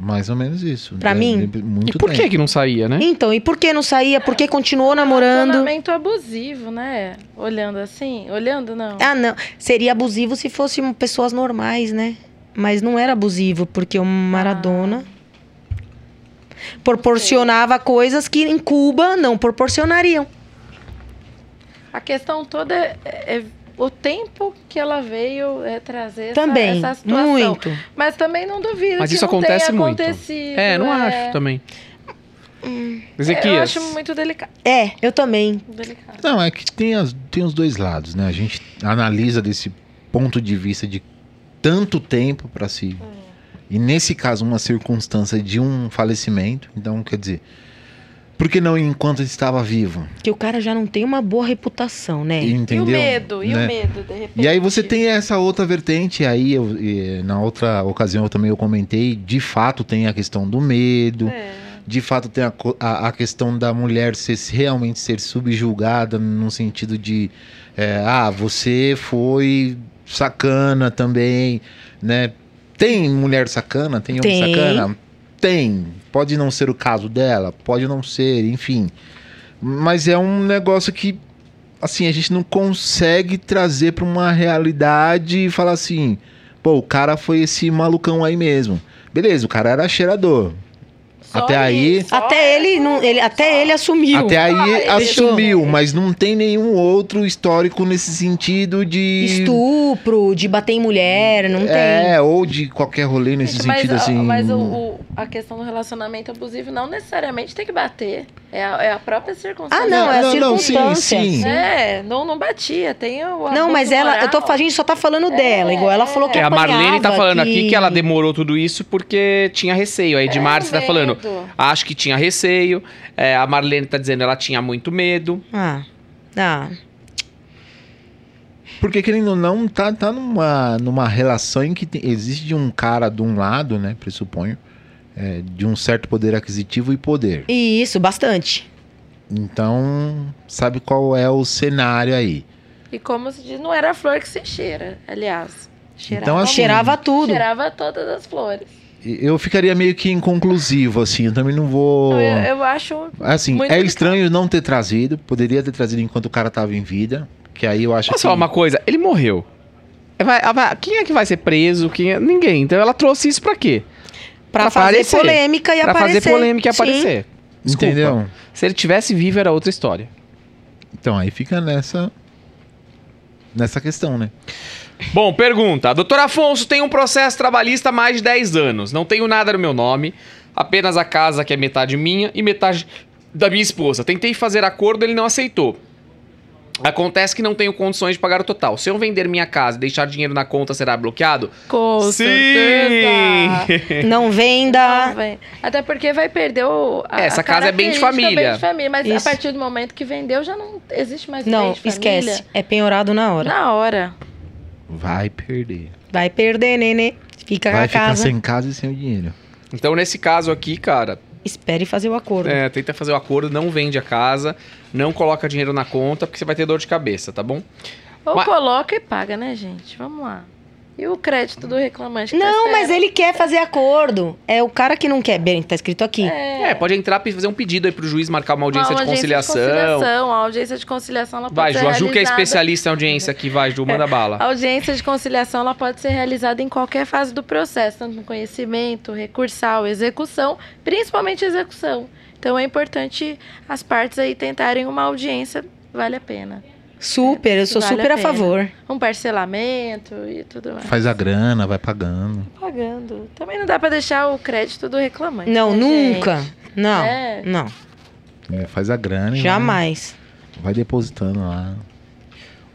Mais ou menos isso. Pra É, mim? Muito e por que tempo. que não saía, né? Então, e por que não saía? Por que continuou namorando? Relacionamento abusivo, né? Olhando assim. Olhando, não. Ah, não. Seria abusivo se fossem pessoas normais, né? Mas não era abusivo, porque o Maradona proporcionava coisas que em Cuba não proporcionariam. A questão toda é, é o tempo que ela veio é, trazer essa- Também, essa, situação. muito. Mas também não duvido Mas que isso não acontece tenha muito. acontecido. É, não é. acho também. Eu Ezequias. acho muito delicado. É, eu também. delicado. Não, é que tem, as, tem os dois lados, né? A gente analisa desse ponto de vista de tanto tempo para si. E nesse caso, uma circunstância de um falecimento. Então, quer dizer, por que não enquanto estava vivo? Que o cara já não tem uma boa reputação, né? Entendeu? E o medo, e Né? o medo, de repente. E aí você tem essa outra vertente, aí eu, na outra ocasião eu também eu comentei, de fato tem a questão do medo, É. de fato tem a, a, a questão da mulher ser realmente ser subjulgada no sentido de é, ah, você foi sacana também, né? Tem mulher sacana, tem homem Tem. sacana? Tem. Pode não ser o caso dela, pode não ser, enfim. Mas é um negócio que assim, a gente não consegue trazer pra uma realidade e falar assim, pô, o cara foi esse malucão aí mesmo. Beleza, o cara era cheirador. Só Até aí- Até ele, não, ele, até ele assumiu. Até aí ele assumiu, deixou. mas não tem nenhum outro histórico nesse sentido de. Estupro, de bater em mulher, não tem. É, ou de qualquer rolê nesse Gente, sentido a- assim. mas o, o- a questão do relacionamento abusivo não necessariamente tem que bater. É a, é a própria circunstância. Ah, não, é a Não, não, sim, circunstância. sim. É, não, não batia. Tem o Não, mas ela, eu tô, a gente só tá falando É, dela, igual ela falou que É, a Marlene tá falando aqui que ela demorou tudo isso porque tinha receio. A Edmar É, tá falando. Acho que tinha receio. É, a Marlene tá dizendo ela tinha muito medo. Ah, ah. Porque querendo ou não, tá, tá numa, numa relação em que tem- existe um cara de um lado, né? Pressuponho, é, de um certo poder aquisitivo e poder. E isso, bastante. Então, sabe qual é o cenário aí? E como se diz, não era a flor que se cheira, aliás. Cheirava, Então, assim, Cheirava tudo. cheirava todas as flores. Eu ficaria meio que inconclusivo, assim. Eu também não vou. Eu, eu acho. Assim, Muito é delicado. estranho não ter trazido. Poderia ter trazido enquanto o cara tava em vida. Que aí eu acho Posso que. falar uma coisa? Ele morreu. Vai- vai- quem é que vai ser preso? Quem é- Ninguém. Então ela trouxe isso pra quê? Pra, Pra fazer aparecer. polêmica e pra aparecer. fazer polêmica e Sim. aparecer. Desculpa. Entendeu? Se ele tivesse vivo, era outra história. Então aí fica nessa. Nessa questão, né? Bom, pergunta. Doutor Afonso, tem um processo trabalhista há mais de 10 anos. Não tenho nada no meu nome, apenas a casa que é metade minha e metade da minha esposa. Tentei fazer acordo, ele não aceitou. Acontece que não tenho condições de pagar o total. Se eu vender minha casa e deixar dinheiro na conta, será bloqueado? Com certeza. Não venda. Não, vem. Até porque vai perder o. a- essa a casa é bem de família. bem de família. Mas Isso. a partir do momento que vendeu, já não existe mais Não, bem de família. esquece. É penhorado na hora. Na hora. Vai perder. Vai perder, nenê. Fica com Vai a ficar casa. sem casa e sem o dinheiro. Então, nesse caso aqui, cara, Espere fazer o acordo. é, tenta fazer o acordo, não vende a casa, não coloca dinheiro na conta, porque você vai ter dor de cabeça, tá bom? Ou Mas- coloca e paga, né, gente? Vamos lá. E o crédito do reclamante? que tá Não, mas esperando? ele quer fazer acordo. É o cara que não quer. Bem, tá escrito aqui. É, pode entrar e fazer um pedido aí pro juiz marcar uma audiência, Uma de conciliação. conciliação. A audiência de conciliação ela Vai, pode Ju, ser a Ju que é especialista em audiência aqui, vai, Ju, manda bala. A audiência de conciliação ela pode ser realizada em qualquer fase do processo, tanto no conhecimento, recursal, execução, principalmente execução. Então é importante as partes aí tentarem uma audiência, vale a pena. Super, eu sou Vale super a a, favor. Um parcelamento e tudo mais. Faz a grana, vai pagando. Pagando. Também não dá pra deixar o crédito do reclamante. Não, né, nunca. gente? Não, É. não. É, faz a grana Jamais. vai, vai depositando lá.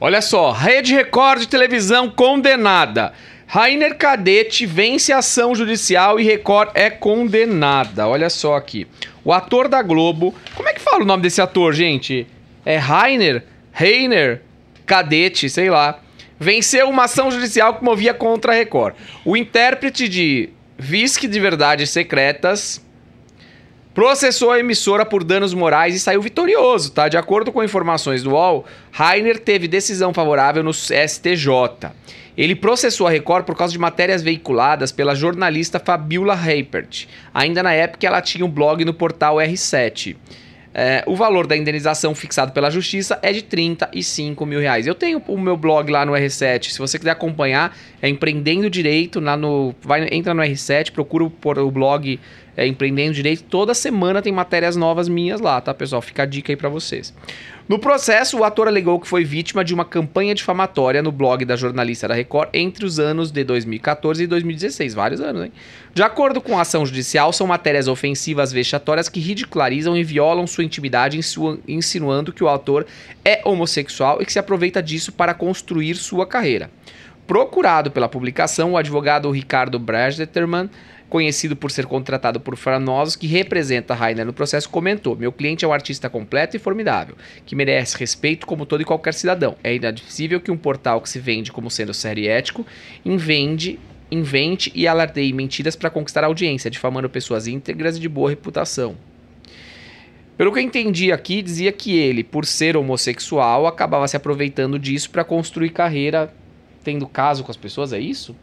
Olha só, Rede Record de televisão condenada. Rainer Cadete vence a ação judicial e Record é condenada. Olha só aqui. O ator da Globo. Como é que fala o nome desse ator, gente? É Rainer? Rainer? Cadete, sei lá. Venceu uma ação judicial que movia contra a Record. O intérprete de Visque de Verdades Secretas processou a emissora por danos morais e saiu vitorioso, tá? De acordo com informações do UOL, Rainer teve decisão favorável no STJ. Ele processou a Record por causa de matérias veiculadas pela jornalista Fabiola Reipert. Ainda na época, ela tinha um blog no portal R7. É, o valor da indenização fixado pela justiça é de 35 mil reais. Eu tenho o meu blog lá no R7. Se você quiser acompanhar, é Empreendendo Direito. Lá no, vai, entra no R7, procura por o blog é, Empreendendo Direito. Toda semana tem matérias novas minhas lá, tá, pessoal? Fica a dica aí pra vocês. No processo, o ator alegou que foi vítima de uma campanha difamatória no blog da jornalista da Record entre os anos de 2014 e 2016. Vários anos, hein? De acordo com a ação judicial, são matérias ofensivas vexatórias que ridicularizam e violam sua intimidade, insinuando que o autor é homossexual e que se aproveita disso para construir sua carreira. Procurado pela publicação, o advogado Ricardo Brasdeterman, conhecido por ser contratado por Franosos, que representa Rainer no processo, comentou: Meu cliente é um artista completo e formidável, que merece respeito como todo e qualquer cidadão. É inadmissível que um portal que se vende como sendo sério e ético invende, invente e alardeie mentiras para conquistar audiência, difamando pessoas íntegras e de boa reputação. Pelo que eu entendi aqui, dizia que ele, por ser homossexual, acabava se aproveitando disso para construir carreira tendo caso com as pessoas, é isso?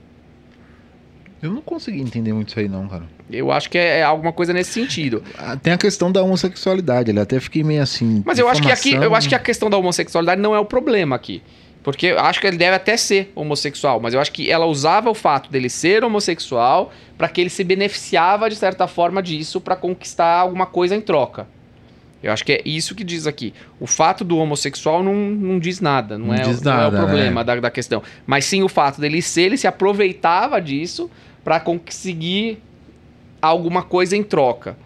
Eu não consegui entender muito isso aí, não, cara. Eu acho que é, é alguma coisa nesse sentido. Ah, Tem a questão da homossexualidade, ele até fiquei meio assim. Mas eu acho que aqui, eu acho que a questão da homossexualidade não é o problema aqui. Porque eu acho que ele deve até ser homossexual, mas eu acho que ela usava o fato dele ser homossexual para que ele se beneficiava de certa forma disso para conquistar alguma coisa em troca. Eu acho que é isso que diz aqui. O fato do homossexual não, não diz nada, não, Não é, o- diz não é o problema né? da, da questão. Mas sim o fato dele ser, ele se aproveitava disso para conseguir alguma coisa em troca.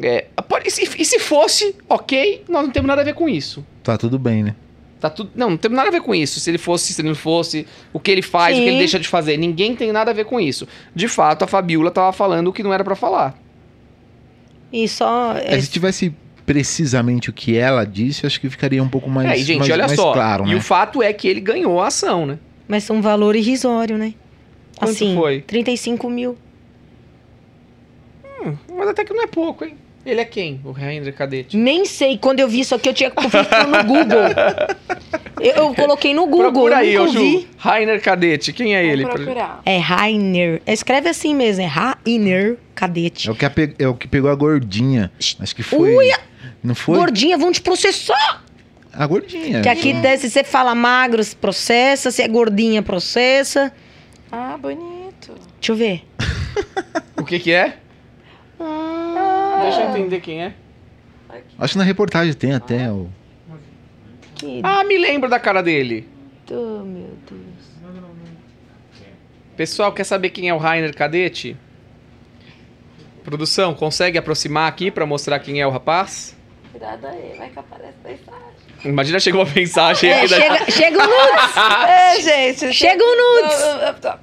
É, pode- e, se, e se fosse, ok, nós não temos nada a ver com isso. Tá tudo bem, né? Tá tudo, não, não tem nada a ver com isso. Se ele fosse, se ele não fosse, o que ele faz, o que ele Sim. deixa de fazer. Ninguém tem nada a ver com isso. De fato, a Fabiola tava falando o que não era pra falar. E só. É, se tivesse precisamente o que ela disse, acho que ficaria um pouco mais, é, e gente, mais, olha mais só. claro, e né? o fato é que ele ganhou a ação, né? Mas um valor irrisório, né? Quanto assim, foi? 35 mil. Mas até que não é pouco, hein? Ele é quem? O Rainer Cadete. Nem sei. Quando eu vi isso aqui, eu tinha que procurar no Google. Eu, eu coloquei no Google, Procura aí, eu vi. Rainer Cadete, quem é ele? Vamos procurar. É Rainer. Escreve assim mesmo, é Rainer Cadete. É o, que pe- é o que pegou a gordinha. Acho que foi. Uia! Não foi? Gordinha, vão te processar. A gordinha. Que aqui, Só- se você fala magro, processa. Se é gordinha, processa. Ah, bonito. Deixa eu ver. O que que é? Ah, Deixa eu entender quem é. Acho que na reportagem tem até o. que Ah, me lembro da cara dele. dó, meu Deus. Pessoal, quer saber quem é o Rainer Cadete? Produção, consegue aproximar aqui pra mostrar quem é o rapaz? Cuidado aí, vai que aparece mensagem. Imagina chegou uma mensagem É, aqui da... chega, chega um nudes. É, gente. Chega um nudes.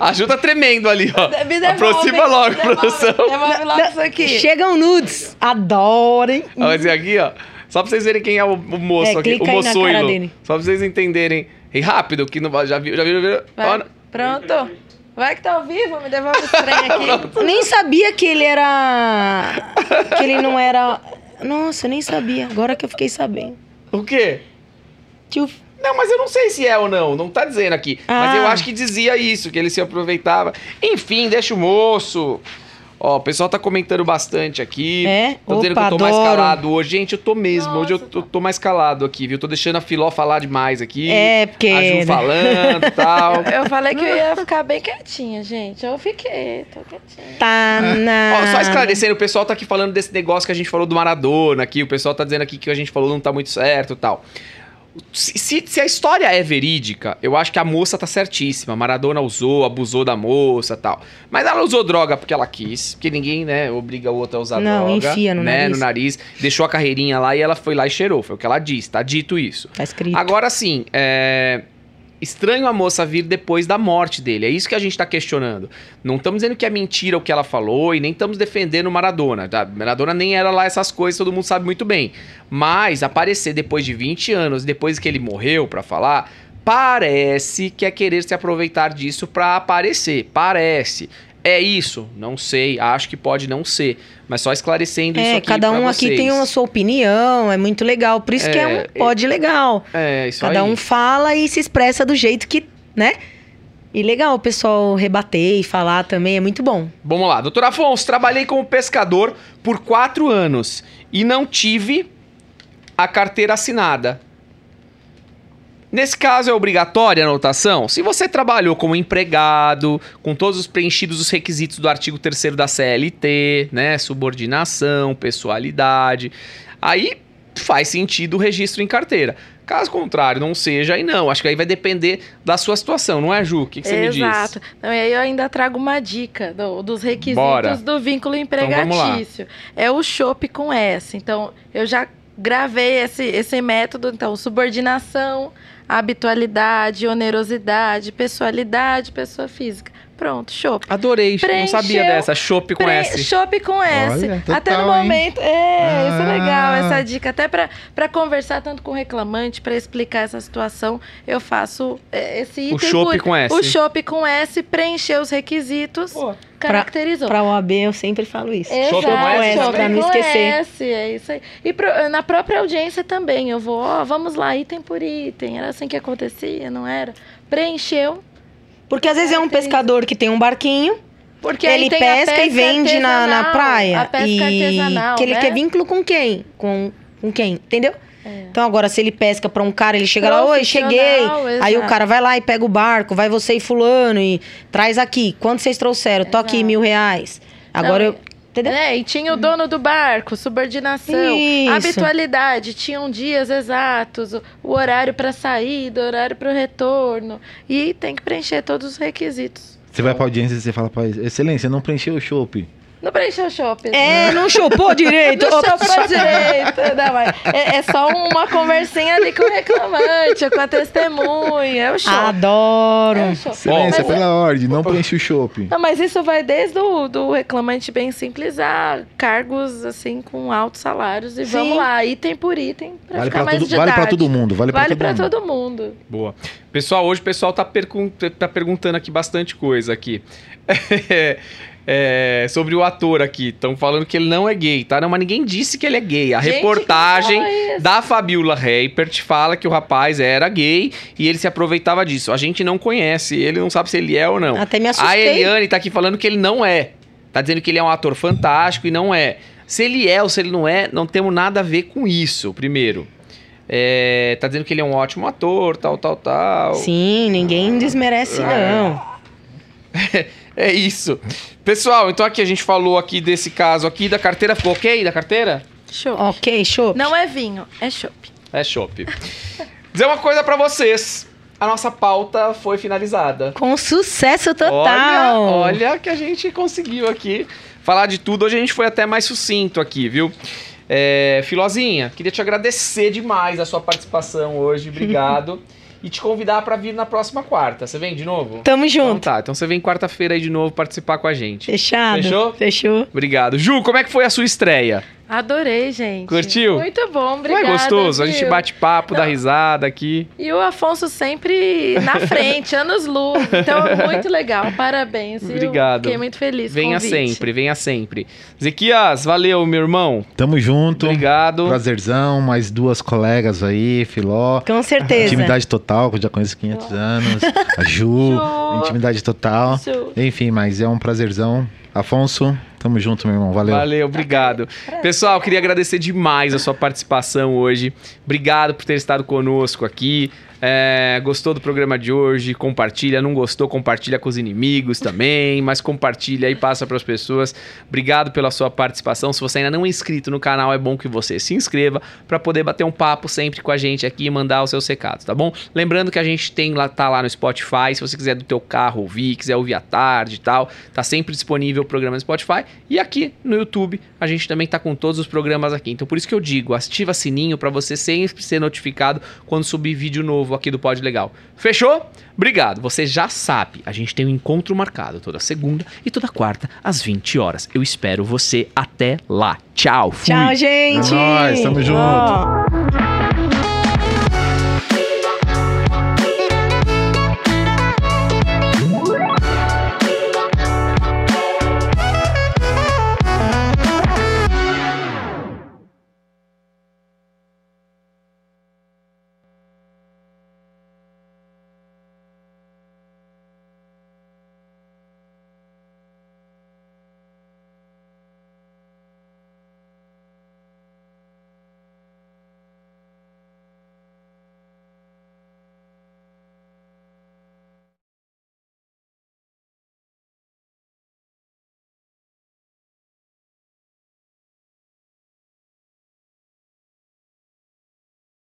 A Ju tá tremendo ali, ó. Me devolve, Aproxima logo, devolve, produção. Devolve logo isso aqui. Chegam nudes. Adorem. Olha aqui, ó. Só pra vocês verem quem é o, o moço É, aqui, clica o aí na cara moçoilo. dele. Só pra vocês entenderem. E rápido, que não vai- já viu, já viu, já viu? Vai. Pronto. Vai que tá ao vivo, me devolve esse trem aqui. Nem sabia que ele era. Que ele não era. Nossa, eu nem sabia. Agora que eu fiquei sabendo. O quê? Tio. Não, mas eu não sei se é ou não, não tá dizendo aqui. Mas Ah. eu acho que dizia isso, que ele se aproveitava. Enfim, deixa o moço. Ó, o pessoal tá comentando bastante aqui. É? Tô dizendo que eu tô mais adoro. calado hoje. Gente, eu tô mesmo. hoje eu Nossa, tô, tô mais calado aqui, viu? Tô deixando a Filó falar demais aqui. É, porque. A Ju falando e tal. Eu falei que eu ia ficar bem quietinha, gente. Eu fiquei, tô quietinha. Tá na. Ó, só esclarecendo, o pessoal tá aqui falando desse negócio que a gente falou do Maradona aqui, o pessoal tá dizendo aqui que a gente falou não tá muito certo e tal. Se, se- a história é verídica, eu acho que a moça tá certíssima. Maradona usou, abusou da moça e tal. Mas ela usou droga porque ela quis, porque ninguém, né, obriga a outra a usar Não, droga. enfia no né, nariz. no nariz. Deixou a carreirinha lá e ela foi lá e cheirou. Foi o que ela disse, tá dito isso. Tá escrito. Agora sim, é. Estranho a moça vir depois da morte dele. É isso que a gente tá questionando. Não estamos dizendo que é mentira o que ela falou e nem estamos defendendo Maradona. Tá? Maradona nem era lá essas coisas, todo mundo sabe muito bem. Mas aparecer depois de 20 anos, depois que ele morreu pra falar, parece que é querer se aproveitar disso pra aparecer. Parece. É isso? Não sei. Acho que pode não ser. Mas só esclarecendo isso É, aqui cada um aqui tem a sua opinião, é muito legal. Por isso que é É, um pod legal. É, isso Cada aí. um fala e se expressa do jeito que, né? E legal o pessoal rebater e falar também, é muito bom. Vamos lá, doutor Afonso, trabalhei como pescador por quatro anos e não tive a carteira assinada. Nesse caso é obrigatória a anotação? Se você trabalhou como empregado, com todos os preenchidos os requisitos do artigo 3 da CLT, né, subordinação, pessoalidade, aí faz sentido o registro em carteira. Caso contrário, não seja, aí não. Acho que aí vai depender da sua situação, não é, Ju? O que, que você me diz? Exato. Não, e aí eu ainda trago uma dica do- dos requisitos Bora. do vínculo lá. empregatício. é o chopp com S. Então, eu já gravei esse, esse método. Então, subordinação, habitualidade, onerosidade, pessoalidade, pessoa física. Pronto, chopp. Adorei, não sabia Preencheu- dessa. Chopp com Pre- S. Chopp com S. Olha, total, Até no hein? momento. É, isso é legal, Ah. essa dica. Até pra pra conversar tanto com o reclamante, pra explicar essa situação, eu faço é, esse item. O chopp por- com S. O chopp com S, preencher os requisitos, Pô, caracterizou. Pra OAB eu sempre falo isso. Exato, pra não esquecer. É isso aí. E pro- na própria audiência também, eu vou, ó, vamos lá, item por item. Era assim que acontecia, não era? Preencheu. Porque às vezes é um pescador que tem um barquinho, Porque ele tem a pesca e vende na, na praia. A pesca e artesanal. que ele né? quer vínculo com quem? Com, com quem? Entendeu? É. Então agora, se ele pesca pra um cara, ele chega lá, oi, cheguei. Profissional, Aí o exato. cara vai lá e pega o barco, vai você e fulano e traz aqui. Quanto vocês trouxeram? Tô aqui, Exato. mil reais. Agora Não, eu. Entendeu? É, e tinha o dono do barco, subordinação, Isso. habitualidade, tinham dias exatos, o, o horário para saída, o horário para o retorno. E tem que preencher todos os requisitos. Você vai pra audiência e você fala pra ele, excelência, não preencheu o chopp. Não preencheu o shopping. É, não chupou direito. Não Opa, chupou direito. Não, mas é, é só uma conversinha ali com o reclamante, com a testemunha. É o show. Adoro. É o show. Excelência, Mas- pela ordem, não preenche o chopp. Não, mas isso vai desde o do reclamante bem simples a cargos assim com altos salários. E Sim. vamos lá, item por item, pra Vale ficar pra, mais todo, vale pra todo mundo, vale, Vale pra pra todo mundo. todo mundo. Boa. Pessoal, hoje o pessoal tá, pergun tá perguntando aqui bastante coisa aqui. É, sobre o ator aqui. Estão falando que ele não é gay, tá? Não, mas ninguém disse que ele é gay. A Gente, reportagem isso? da Fabiola Reipert fala que o rapaz era gay e ele se aproveitava disso. A gente não conhece, ele não sabe se ele é ou não. Até me A assustei. Eliane tá aqui falando que ele não é. Tá dizendo que ele é um ator fantástico e não é. Se ele é ou se ele não é, não temos nada a ver com isso, primeiro. É, tá dizendo que ele é um ótimo ator, tal, tal, tal. Sim, ninguém desmerece, não. É isso. Pessoal, então aqui a gente falou aqui desse caso aqui da carteira. Ficou ok da carteira? Show. Ok, show. Não é vinho, é chopp. É chopp. Dizer uma coisa pra vocês. a nossa pauta foi finalizada. Com sucesso total. Olha, olha que a gente conseguiu aqui falar de tudo. Hoje a gente foi até mais sucinto aqui, viu? É, Filozinha, queria te agradecer demais a sua participação hoje. Obrigado. e te convidar para vir na próxima quarta. Você vem de novo? Tamo Então junto. tá, então você vem quarta-feira aí de novo participar com a gente. Fechado? Fechou? Fechou. Obrigado. Ju, como é que foi a sua estreia? Adorei, gente. Curtiu? Muito bom, obrigada. Foi gostoso? A gente bate papo, dá Não. risada aqui. E o Afonso sempre na frente, anos luz. Então, muito legal. Parabéns. Obrigado. Fiquei muito feliz. Venha convite. sempre, venha sempre. Zequias, valeu, meu irmão. Tamo junto. Obrigado. Prazerzão, mais duas colegas aí, Filó. Com certeza. Intimidade total, que eu já conheço há 500 anos. A Ju, Ju. intimidade total. Ju. Enfim, mas é um prazerzão. Afonso, tamo junto, meu irmão. Valeu. Valeu, obrigado. Pessoal, queria agradecer demais a sua participação hoje. Obrigado por ter estado conosco aqui. É, gostou do programa de hoje? Compartilha. Não gostou? Compartilha com os inimigos também. Mas compartilha e passa para as pessoas. Obrigado pela sua participação. Se você ainda não é inscrito no canal, é bom que você se inscreva para poder bater um papo sempre com a gente aqui e mandar os seus recados, tá bom? Lembrando que a gente tem lá, tá lá no Spotify. Se você quiser do teu carro ouvir, quiser ouvir à tarde e tal, tá sempre disponível o programa no Spotify. E aqui no YouTube, a gente também tá com todos os programas aqui. Então por isso que eu digo, ativa sininho para você sempre ser notificado quando subir vídeo novo aqui do Pod Legal. Fechou? Obrigado. Você já sabe, a gente tem um encontro marcado toda segunda e toda quarta às 20 horas. Eu espero você até lá. Tchau. Fui. Tchau, gente. É nóis, tamo junto. Ó.